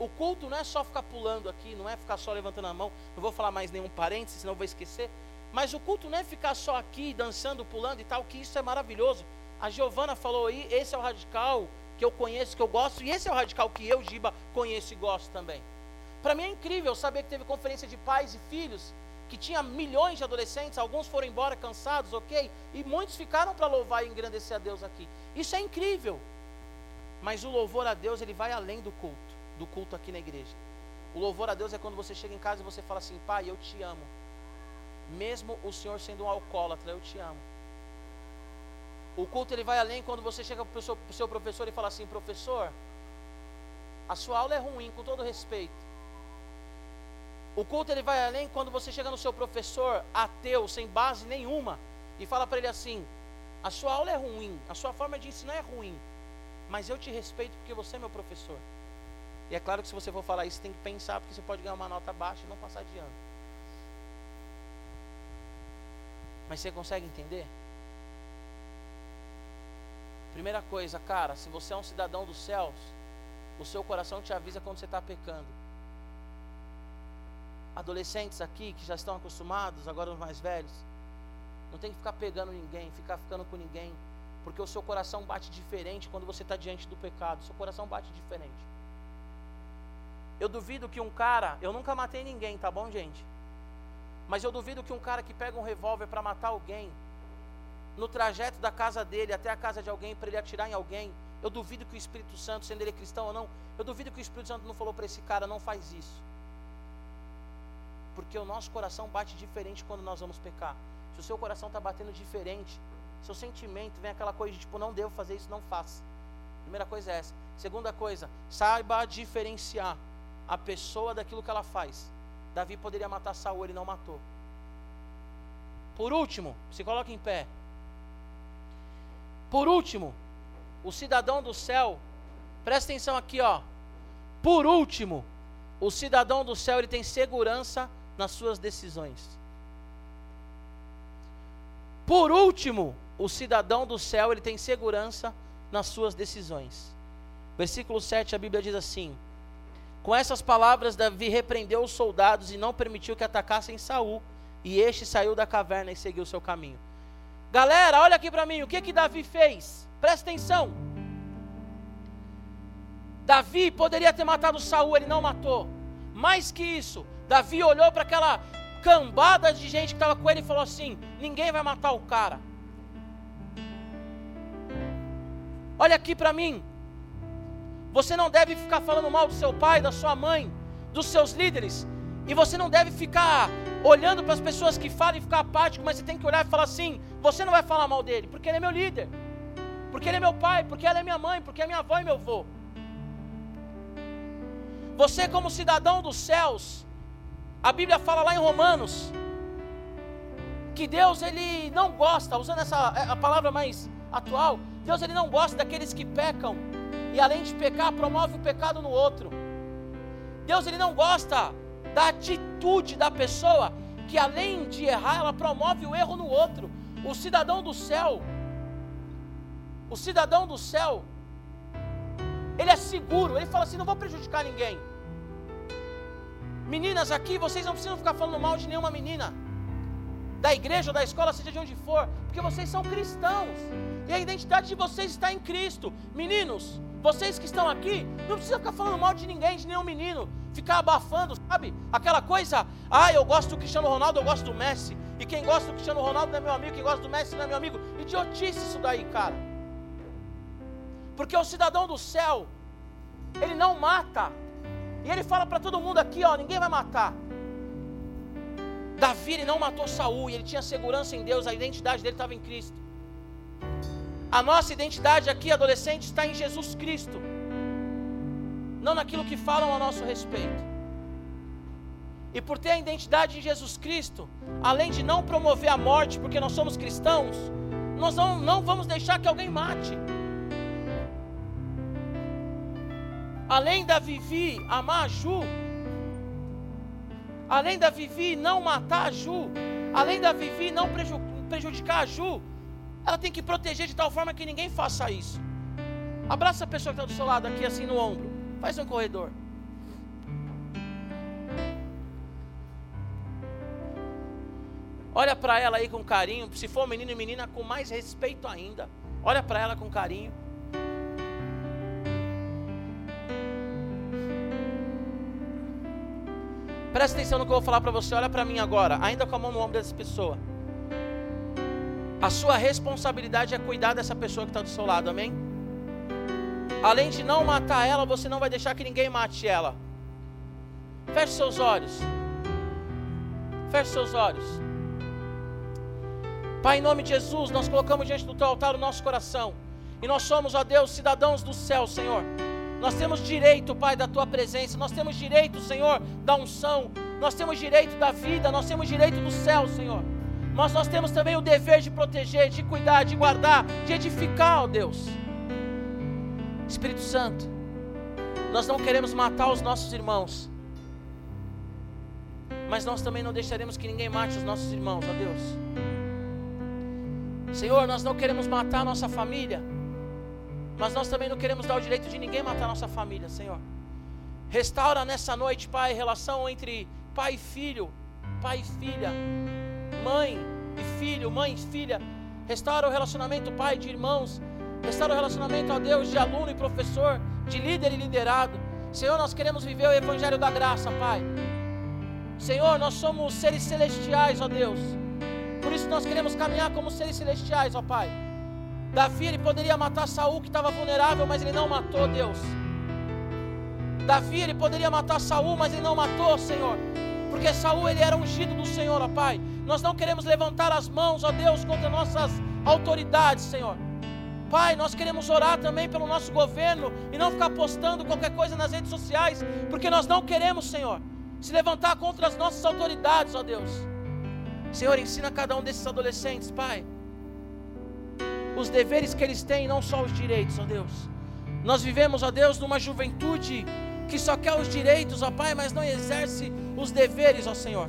O culto não é só ficar pulando aqui, não é ficar só levantando a mão. Não vou falar mais nenhum parênteses, senão vou esquecer. Mas o culto não é ficar só aqui, dançando, pulando e tal, que isso é maravilhoso. A Giovana falou aí, esse é o radical que eu conheço, que eu gosto, e esse é o radical que eu, Giba, conheço e gosto também. Para mim é incrível saber que teve conferência de pais e filhos que tinha milhões de adolescentes, alguns foram embora cansados, ok? E muitos ficaram para louvar e engrandecer a Deus aqui. Isso é incrível. Mas o louvor a Deus, ele vai além do culto, do culto aqui na igreja. O louvor a Deus é quando você chega em casa e você fala assim: Pai, eu te amo. Mesmo o Senhor sendo um alcoólatra, eu te amo. O culto ele vai além quando você chega para o seu, seu professor e fala assim: Professor, a sua aula é ruim, com todo respeito. O culto ele vai além quando você chega no seu professor ateu, sem base nenhuma, e fala para ele assim: a sua aula é ruim, a sua forma de ensinar é ruim, mas eu te respeito porque você é meu professor. E é claro que se você for falar isso, tem que pensar, porque você pode ganhar uma nota baixa e não passar de ano. Mas você consegue entender? Primeira coisa, cara, se você é um cidadão dos céus, o seu coração te avisa quando você está pecando adolescentes aqui que já estão acostumados, agora os mais velhos, não tem que ficar pegando ninguém, ficar ficando com ninguém, porque o seu coração bate diferente quando você está diante do pecado. Seu coração bate diferente. Eu duvido que um cara, eu nunca matei ninguém, tá bom, gente? Mas eu duvido que um cara que pega um revólver para matar alguém, no trajeto da casa dele até a casa de alguém para ele atirar em alguém, eu duvido que o Espírito Santo, sendo ele cristão ou não, eu duvido que o Espírito Santo não falou para esse cara, não faz isso. Porque o nosso coração bate diferente quando nós vamos pecar. Se o seu coração está batendo diferente, seu sentimento vem aquela coisa de tipo, não devo fazer isso, não faça. Primeira coisa é essa. Segunda coisa, saiba diferenciar a pessoa daquilo que ela faz. Davi poderia matar Saul, ele não matou. Por último, se coloque em pé. Por último, o cidadão do céu, presta atenção aqui, ó. Por último, o cidadão do céu ele tem segurança nas suas decisões. Por último, o cidadão do céu ele tem segurança nas suas decisões. Versículo 7, a Bíblia diz assim: Com essas palavras Davi repreendeu os soldados e não permitiu que atacassem Saul, e este saiu da caverna e seguiu seu caminho. Galera, olha aqui para mim, o que que Davi fez? Presta atenção. Davi poderia ter matado Saul, ele não matou. Mais que isso, Davi olhou para aquela cambada de gente que estava com ele e falou assim: ninguém vai matar o cara. Olha aqui para mim. Você não deve ficar falando mal do seu pai, da sua mãe, dos seus líderes. E você não deve ficar olhando para as pessoas que falam e ficar apático, mas você tem que olhar e falar assim: você não vai falar mal dele, porque ele é meu líder, porque ele é meu pai, porque ela é minha mãe, porque é minha avó e meu avô. Você, como cidadão dos céus, a Bíblia fala lá em Romanos que Deus ele não gosta, usando essa é, a palavra mais atual, Deus ele não gosta daqueles que pecam e além de pecar promove o pecado no outro. Deus ele não gosta da atitude da pessoa que além de errar ela promove o erro no outro. O cidadão do céu, o cidadão do céu, ele é seguro, ele fala assim: não vou prejudicar ninguém. Meninas aqui, vocês não precisam ficar falando mal de nenhuma menina, da igreja, da escola, seja de onde for, porque vocês são cristãos, e a identidade de vocês está em Cristo. Meninos, vocês que estão aqui, não precisam ficar falando mal de ninguém, de nenhum menino, ficar abafando, sabe? Aquela coisa, ah, eu gosto do Cristiano Ronaldo, eu gosto do Messi, e quem gosta do Cristiano Ronaldo não é meu amigo, quem gosta do Messi não é meu amigo. Idiotice isso daí, cara. Porque o cidadão do céu, ele não mata. E ele fala para todo mundo aqui, ó, ninguém vai matar. Davi ele não matou Saul e ele tinha segurança em Deus, a identidade dele estava em Cristo. A nossa identidade aqui, adolescente, está em Jesus Cristo. Não naquilo que falam a nosso respeito. E por ter a identidade em Jesus Cristo, além de não promover a morte, porque nós somos cristãos, nós não, não vamos deixar que alguém mate. Além da Vivi amar a Ju, além da Vivi não matar a Ju, além da Vivi não prejudicar a Ju, ela tem que proteger de tal forma que ninguém faça isso. Abraça a pessoa que está do seu lado aqui, assim no ombro. Faz um corredor. Olha para ela aí com carinho. Se for menino e menina, com mais respeito ainda. Olha para ela com carinho. Presta atenção no que eu vou falar para você. Olha para mim agora, ainda com a mão no ombro dessa pessoa. A sua responsabilidade é cuidar dessa pessoa que está do seu lado, amém? Além de não matar ela, você não vai deixar que ninguém mate ela. Feche seus olhos. Feche seus olhos. Pai, em nome de Jesus, nós colocamos diante do teu altar o nosso coração. E nós somos, ó Deus, cidadãos do céu, Senhor. Nós temos direito, Pai, da tua presença. Nós temos direito, Senhor, da unção. Nós temos direito da vida. Nós temos direito do céu, Senhor. Mas nós temos também o dever de proteger, de cuidar, de guardar, de edificar, ó Deus. Espírito Santo, nós não queremos matar os nossos irmãos. Mas nós também não deixaremos que ninguém mate os nossos irmãos, ó Deus. Senhor, nós não queremos matar a nossa família. Mas nós também não queremos dar o direito de ninguém matar nossa família, Senhor. Restaura nessa noite, Pai, a relação entre pai e filho, pai e filha, mãe e filho, mãe e filha. Restaura o relacionamento, Pai, de irmãos. Restaura o relacionamento, ó Deus, de aluno e professor, de líder e liderado. Senhor, nós queremos viver o Evangelho da graça, Pai. Senhor, nós somos seres celestiais, ó Deus. Por isso nós queremos caminhar como seres celestiais, ó Pai. Davi ele poderia matar Saul que estava vulnerável, mas ele não matou Deus. Davi ele poderia matar Saul, mas ele não matou, Senhor. Porque Saul ele era ungido do Senhor, ó Pai. Nós não queremos levantar as mãos, ó Deus, contra nossas autoridades, Senhor. Pai, nós queremos orar também pelo nosso governo e não ficar postando qualquer coisa nas redes sociais, porque nós não queremos, Senhor, se levantar contra as nossas autoridades, ó Deus. Senhor, ensina cada um desses adolescentes, Pai os deveres que eles têm, não só os direitos, ó Deus. Nós vivemos, ó Deus, numa juventude que só quer os direitos, ó Pai, mas não exerce os deveres, ó Senhor.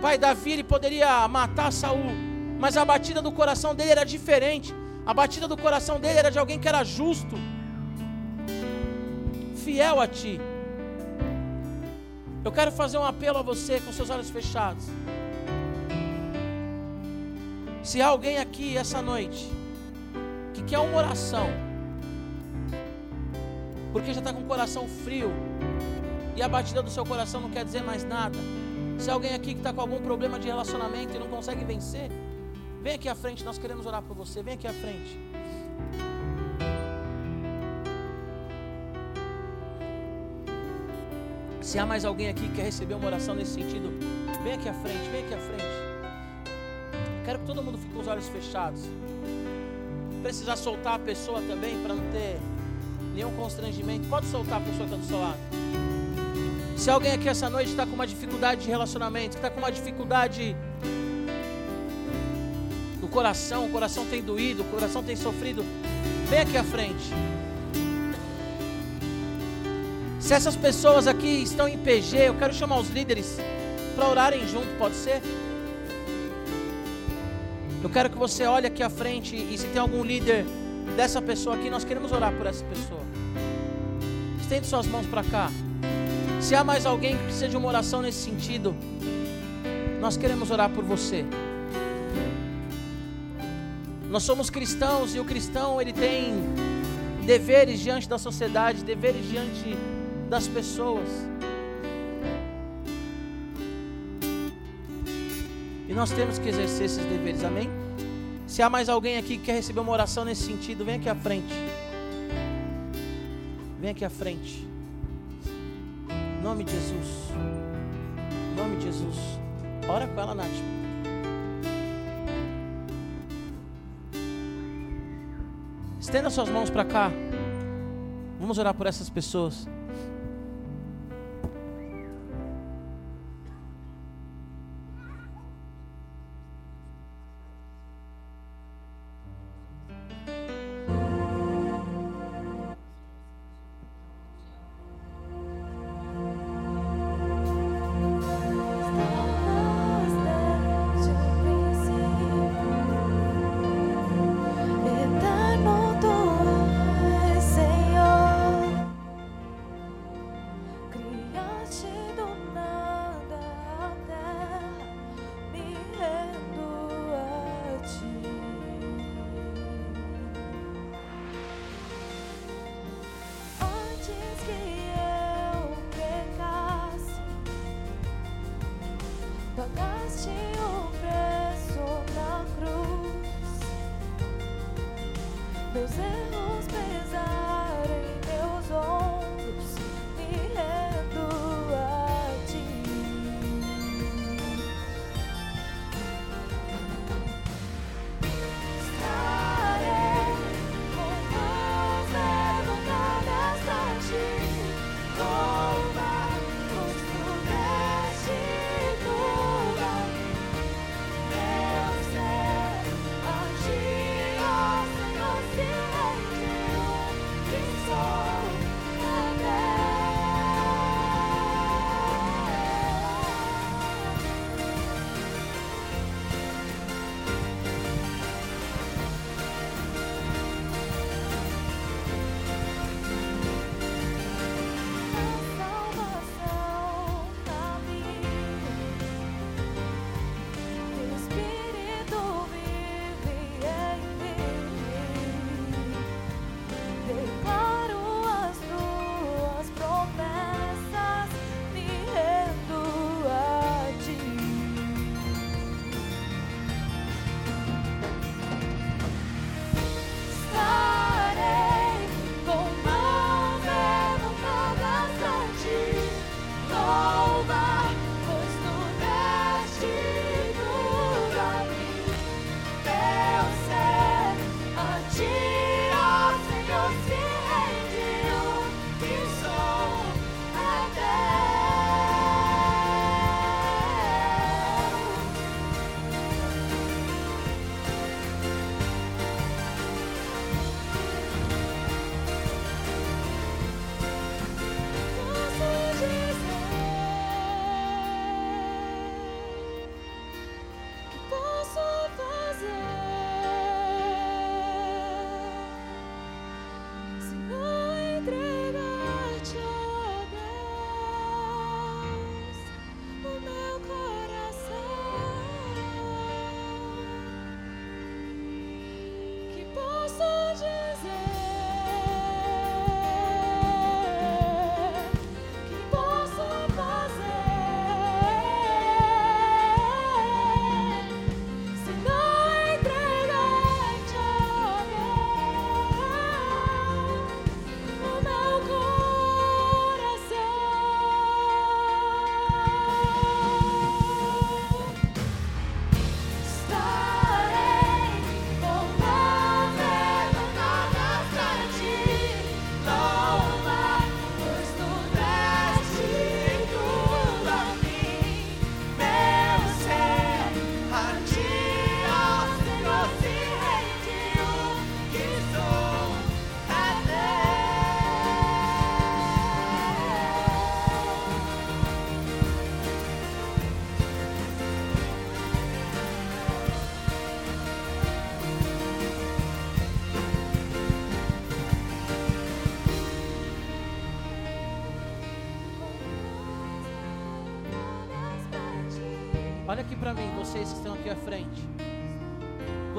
Pai, Davi ele poderia matar Saul, mas a batida do coração dele era diferente. A batida do coração dele era de alguém que era justo, fiel a ti. Eu quero fazer um apelo a você com seus olhos fechados. Se há alguém aqui essa noite que quer uma oração, porque já está com o coração frio e a batida do seu coração não quer dizer mais nada. Se há alguém aqui que está com algum problema de relacionamento e não consegue vencer, vem aqui à frente, nós queremos orar por você. Vem aqui à frente. Se há mais alguém aqui que quer receber uma oração nesse sentido, vem aqui à frente, vem aqui à frente. Quero que todo mundo fique com os olhos fechados. Precisar soltar a pessoa também para não ter nenhum constrangimento. Pode soltar a pessoa que está do seu lado. Se alguém aqui essa noite está com uma dificuldade de relacionamento, está com uma dificuldade no coração, o coração tem doído, o coração tem sofrido, vem aqui à frente. Se essas pessoas aqui estão em PG, eu quero chamar os líderes para orarem junto, pode ser? Eu quero que você olhe aqui à frente e se tem algum líder dessa pessoa aqui, nós queremos orar por essa pessoa. Estende suas mãos para cá. Se há mais alguém que precisa de uma oração nesse sentido, nós queremos orar por você. Nós somos cristãos e o cristão ele tem deveres diante da sociedade, deveres diante das pessoas. Nós temos que exercer esses deveres, amém? Se há mais alguém aqui que quer receber uma oração nesse sentido, vem aqui à frente. Vem aqui à frente. Em nome de Jesus. Em nome de Jesus. Ora com ela, Nath. Estenda suas mãos para cá. Vamos orar por essas pessoas.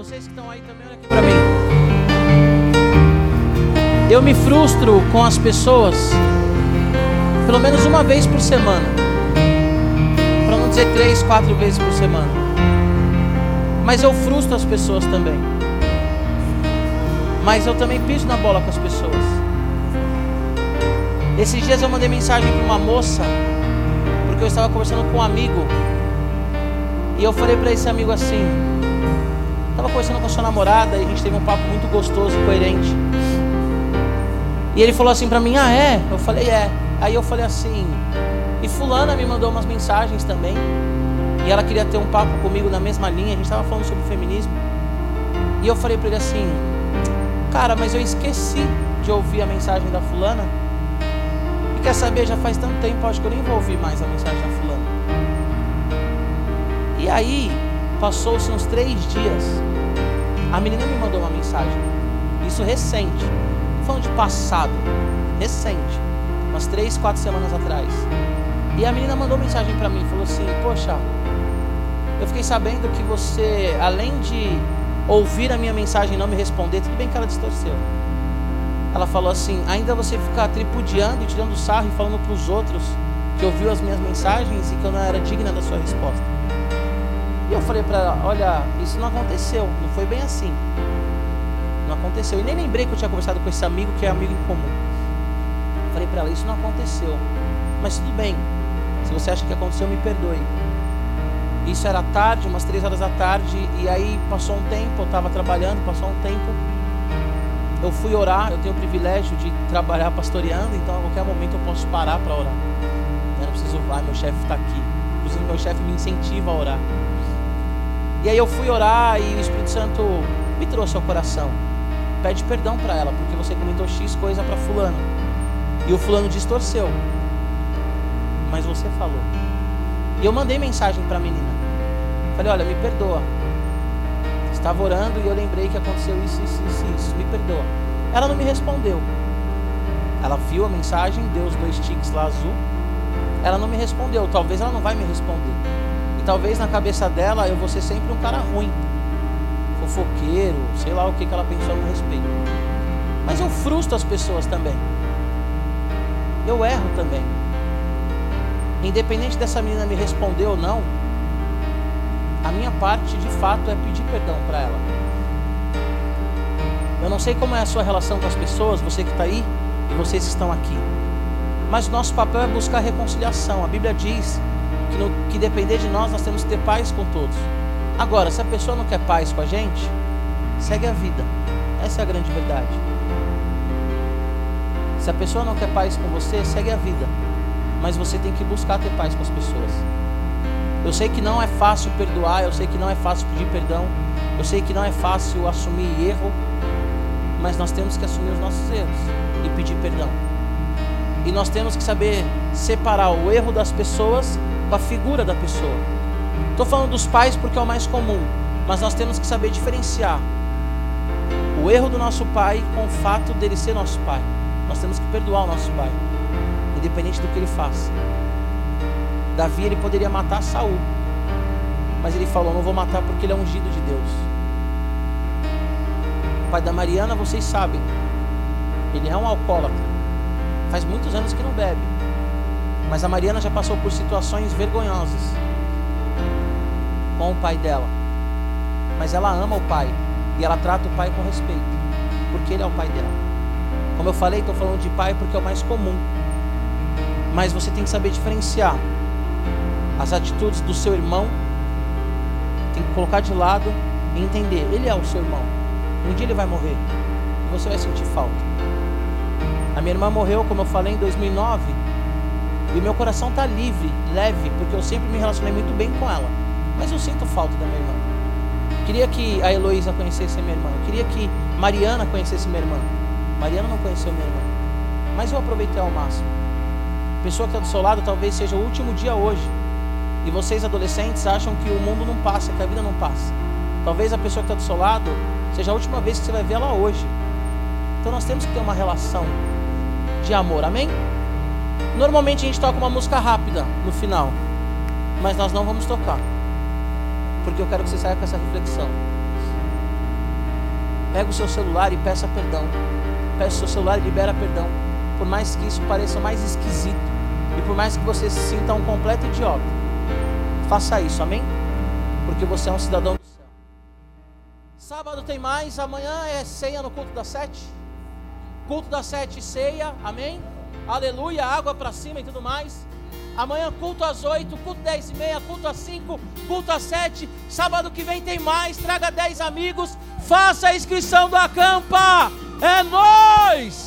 Vocês que estão aí também, olha aqui para mim. Eu me frustro com as pessoas pelo menos uma vez por semana. Para não dizer três, quatro vezes por semana. Mas eu frustro as pessoas também. Mas eu também piso na bola com as pessoas. Esses dias eu mandei mensagem para uma moça, porque eu estava conversando com um amigo. E eu falei para esse amigo assim: estava conversando com a sua namorada e a gente teve um papo muito gostoso, coerente. E ele falou assim para mim: Ah, é? Eu falei: É. Aí eu falei assim, e fulana me mandou umas mensagens também. E ela queria ter um papo comigo na mesma linha, a gente estava falando sobre feminismo. E eu falei para ele assim, cara, mas eu esqueci de ouvir a mensagem da fulana. E quer saber, já faz tanto tempo, acho que eu nem vou ouvir mais a mensagem da fulana. E aí, passou-se uns três dias, a menina me mandou uma mensagem. Isso recente, falando de passado, recente umas três, quatro semanas atrás. E a menina mandou mensagem para mim, falou assim: Poxa, eu fiquei sabendo que você, além de ouvir a minha mensagem e não me responder, tudo bem que ela distorceu. Ela falou assim: ainda você ficar tripudiando e tirando sarro e falando para os outros que ouviu as minhas mensagens e que eu não era digna da sua resposta. E eu falei para ela: olha, isso não aconteceu, não foi bem assim. Não aconteceu. E nem lembrei que eu tinha conversado com esse amigo que é amigo em comum falei para ela: Isso não aconteceu. Mas tudo bem. Se você acha que aconteceu, me perdoe. Isso era tarde, umas três horas da tarde. E aí passou um tempo, eu estava trabalhando, passou um tempo. Eu fui orar. Eu tenho o privilégio de trabalhar pastoreando, então a qualquer momento eu posso parar para orar. Eu não preciso, ah, meu chefe está aqui. Inclusive, meu chefe me incentiva a orar. E aí eu fui orar e o Espírito Santo me trouxe ao coração. Pede perdão para ela, porque você comentou X coisa para Fulano. E o fulano distorceu. Mas você falou. E eu mandei mensagem para a menina. Falei: Olha, me perdoa. Estava orando e eu lembrei que aconteceu isso, isso, isso, isso. Me perdoa. Ela não me respondeu. Ela viu a mensagem, deu os dois tiques lá azul. Ela não me respondeu. Talvez ela não vai me responder. Talvez na cabeça dela eu vou ser sempre um cara ruim. Fofoqueiro, sei lá o que, que ela pensou a meu respeito. Mas eu frustro as pessoas também eu erro também. Independente dessa menina me responder ou não, a minha parte de fato é pedir perdão para ela. Eu não sei como é a sua relação com as pessoas, você que está aí e vocês que estão aqui. Mas nosso papel é buscar reconciliação. A Bíblia diz que, no, que depender de nós, nós temos que ter paz com todos. Agora, se a pessoa não quer paz com a gente, segue a vida. Essa é a grande verdade. Se a pessoa não quer paz com você, segue a vida. Mas você tem que buscar ter paz com as pessoas. Eu sei que não é fácil perdoar, eu sei que não é fácil pedir perdão, eu sei que não é fácil assumir erro, mas nós temos que assumir os nossos erros e pedir perdão. E nós temos que saber separar o erro das pessoas com a figura da pessoa. Estou falando dos pais porque é o mais comum, mas nós temos que saber diferenciar o erro do nosso pai com o fato dele ser nosso pai. Nós temos que perdoar o nosso pai, independente do que ele faça. Davi ele poderia matar Saul, mas ele falou: Não vou matar porque ele é ungido de Deus. O pai da Mariana, vocês sabem, ele é um alcoólatra. Faz muitos anos que não bebe. Mas a Mariana já passou por situações vergonhosas com o pai dela. Mas ela ama o pai e ela trata o pai com respeito, porque ele é o pai dela. Como eu falei, estou falando de pai porque é o mais comum. Mas você tem que saber diferenciar as atitudes do seu irmão. Tem que colocar de lado e entender. Ele é o seu irmão. Um dia ele vai morrer. E você vai sentir falta. A minha irmã morreu, como eu falei, em 2009. E meu coração está livre, leve, porque eu sempre me relacionei muito bem com ela. Mas eu sinto falta da minha irmã. Queria que a Heloísa conhecesse a minha irmã. Eu queria que Mariana conhecesse minha irmã. Mariana não conheceu minha irmã, mas eu aproveitei ao máximo. A pessoa que está do seu lado talvez seja o último dia hoje. E vocês adolescentes acham que o mundo não passa, que a vida não passa. Talvez a pessoa que está do seu lado seja a última vez que você vai ver ela hoje. Então nós temos que ter uma relação de amor, amém? Normalmente a gente toca uma música rápida no final, mas nós não vamos tocar. Porque eu quero que você saia com essa reflexão. Pega o seu celular e peça perdão. Peça o seu celular e libera perdão. Por mais que isso pareça mais esquisito. E por mais que você se sinta um completo idiota. Faça isso, amém? Porque você é um cidadão do céu. Sábado tem mais, amanhã é ceia no culto das sete. Culto das sete, ceia, amém? Aleluia, água para cima e tudo mais. Amanhã culto às 8, culto 10 e meia, culto às 5, culto às 7. Sábado que vem tem mais. Traga 10 amigos. Faça a inscrição do acampa. É nós.